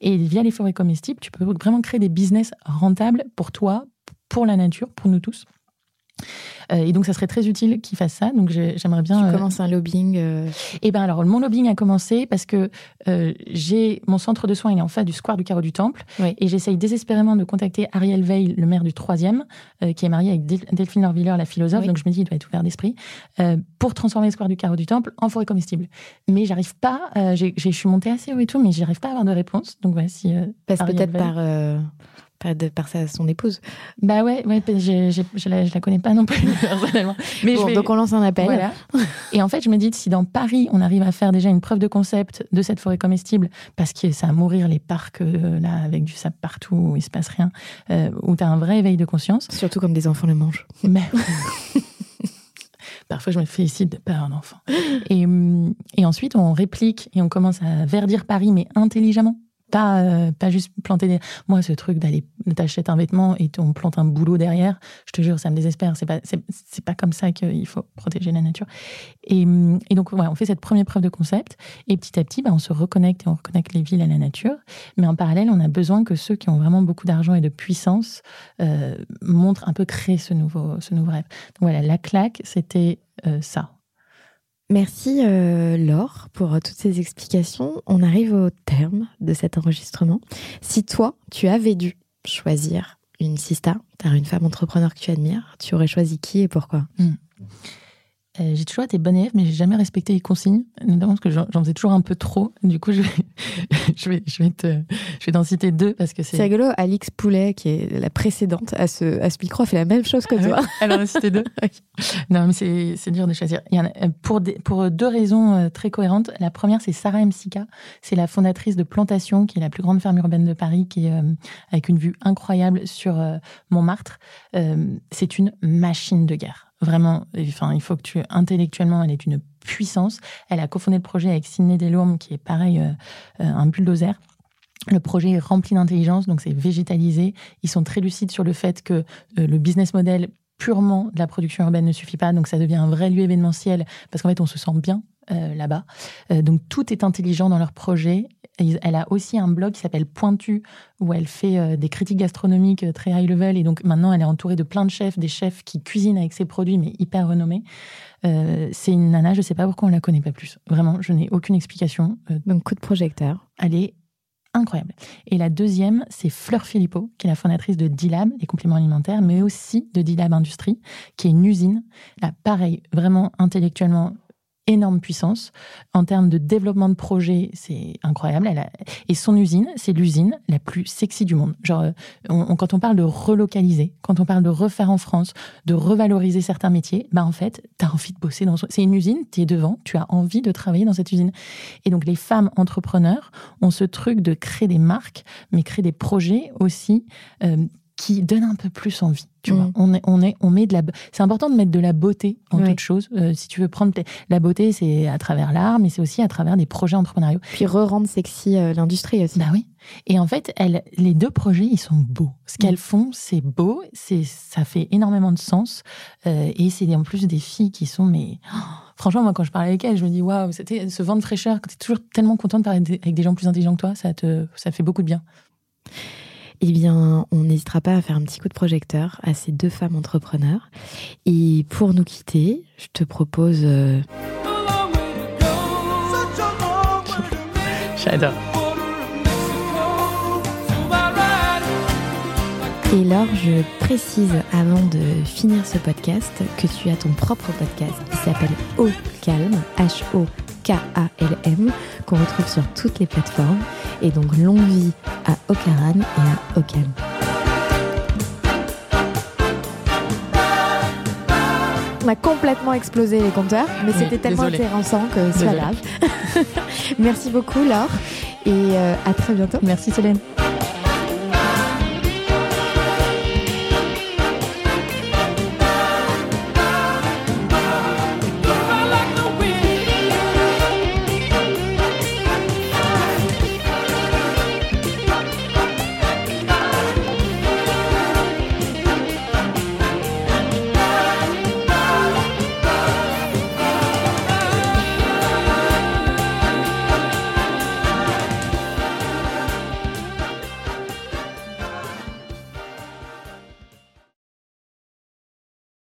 Et via les forêts comestibles, tu peux vraiment créer des business rentables pour toi, pour la nature, pour nous tous. Euh, et donc, ça serait très utile qu'ils fassent ça. Donc, j'ai- j'aimerais bien. Tu euh, commences un lobbying. euh, eh ben alors, mon lobbying a commencé parce que euh, j'ai mon centre de soins, il est en face du square du Carreau du Temple, Oui. et j'essaye désespérément de contacter Ariel Veil, le maire du troisième, euh, qui est marié avec Del- Delphine Lorviller, la philosophe. Oui. Donc je me dis, il doit être ouvert d'esprit pour transformer le square du Carreau du Temple en forêt comestible. Mais j'arrive pas. je suis montée assez haut et tout, mais j'arrive pas à avoir de réponse. Donc voilà, si passe peut-être par, par, de- par sa, son épouse. bah ouais, ouais, j'ai- je, la, je la connais pas non plus personnellement. Mais Bon, je vais- Donc on lance un appel. Voilà. Et en fait, je me dis, si dans Paris, on arrive à faire déjà une preuve de concept de cette forêt comestible, parce que ça a mourir les parcs, euh, là, avec du sable partout, où il se passe rien, euh, où tu as un vrai éveil de conscience. Surtout comme des enfants le mangent. Mais... Parfois, je me félicite de pas avoir d'enfant. Et, hum, et ensuite, on réplique et on commence à verdir Paris, mais intelligemment. Pas, euh, pas juste planter des. Moi, ce truc d'aller, t'achètes un vêtement et on plante un boulot derrière, je te jure, ça me désespère. C'est pas, c'est, pas comme ça qu'il faut protéger la nature. Et, hum, et donc, ouais, on fait cette première preuve de concept. Et petit à petit, bah, on se reconnecte et on reconnecte les villes à la nature. Mais en parallèle, on a besoin que ceux qui ont vraiment beaucoup d'argent et de puissance euh, montrent un peu créer ce nouveau, ce nouveau rêve. Donc voilà, la claque, c'était euh, ça. Merci euh, Laure pour euh, toutes ces explications. On arrive au terme de cet enregistrement. Si toi, tu avais dû choisir une sista, une femme entrepreneur que tu admires, tu aurais choisi qui et pourquoi? Euh, j'ai toujours été bonne élève, mais j'ai jamais respecté les consignes, notamment parce que j'en faisais toujours un peu trop. Du coup, je vais, je vais, je vais, te, je vais t'en citer deux parce que C'est c'est. rigolo, Alix Poulet, qui est la précédente à ce, à ce micro, a fait la même chose que Ah toi. ouais Elle en a cité deux. Non, mais c'est c'est dur de choisir. Il y en a, euh, pour, des- pour deux raisons euh, très cohérentes. La première, c'est Sarah M. Sika. C'est la fondatrice de Plantation, qui est la plus grande ferme urbaine de Paris, qui est euh, avec une vue incroyable sur euh, Montmartre. Euh, c'est une machine de guerre. Vraiment, enfin, il faut que tu intellectuellement, elle est une puissance. Elle a cofondé le projet avec Sidney Delorme, qui est pareil, euh, euh, un bulldozer. Le projet est rempli d'intelligence, donc c'est végétalisé. Ils sont très lucides sur le fait que euh, le business model purement de la production urbaine ne suffit pas, donc ça devient un vrai lieu événementiel parce qu'en fait on se sent bien euh, là-bas. Euh, donc tout est intelligent dans leur projet. Elle a aussi un blog qui s'appelle Pointu où elle fait des critiques gastronomiques très high level et donc maintenant elle est entourée de plein de chefs, des chefs qui cuisinent avec ses produits mais hyper renommés. c'est une nana, je sais pas pourquoi on la connaît pas plus. Vraiment, je n'ai aucune explication. donc coup de projecteur. Elle est incroyable. Et la deuxième, c'est Fleur Philippot, qui est la fondatrice de D-Lab, les compléments alimentaires, mais aussi de D-Lab Industrie, qui est une usine. Là, pareil, vraiment intellectuellement énorme puissance. En termes de développement de projet, c'est incroyable. Et son usine, c'est l'usine la plus sexy du monde. Genre, euh, quand on parle de relocaliser, quand on parle de refaire en France, de revaloriser certains métiers, bah en fait, tu as envie de bosser dans... C'est une usine, tu es devant, tu as envie de travailler dans cette usine. Et donc, les femmes entrepreneurs ont ce truc de créer des marques, mais créer des projets aussi euh, qui donne un peu plus envie. Tu vois, mm. on est, on est, on met de la. C'est important de mettre de la beauté en toute chose. Euh, si tu veux prendre la beauté, c'est à travers l'art, mais c'est aussi à travers des projets entrepreneuriaux. Puis re-rendre sexy euh, l'industrie aussi. Bah oui. Et en fait, elles, les deux projets, ils sont beaux. Ce qu'elles mm. font, c'est beau, c'est, ça fait énormément de sens, euh, et c'est en plus des filles qui sont mais. franchement, moi, quand je parle avec elles, je me dis waouh, c'était ce vent de fraîcheur. Tu es toujours tellement contente de parler avec des gens plus intelligents que toi, ça te, ça fait beaucoup de bien eh bien, on n'hésitera pas à faire un petit coup de projecteur à ces deux femmes entrepreneurs. Et pour nous quitter, je te propose. Euh, J'adore. Et alors, je précise avant de finir ce podcast que tu as ton propre podcast qui s'appelle Au Calme, H-O-K-A-L-M, qu'on retrouve sur toutes les plateformes. Et donc, longue vie à Okaran et à Ocam. On a complètement explosé les compteurs, mais c'était tellement intéressant que c'est pas grave. Merci beaucoup, Laure, et euh, à très bientôt. Merci, Solène.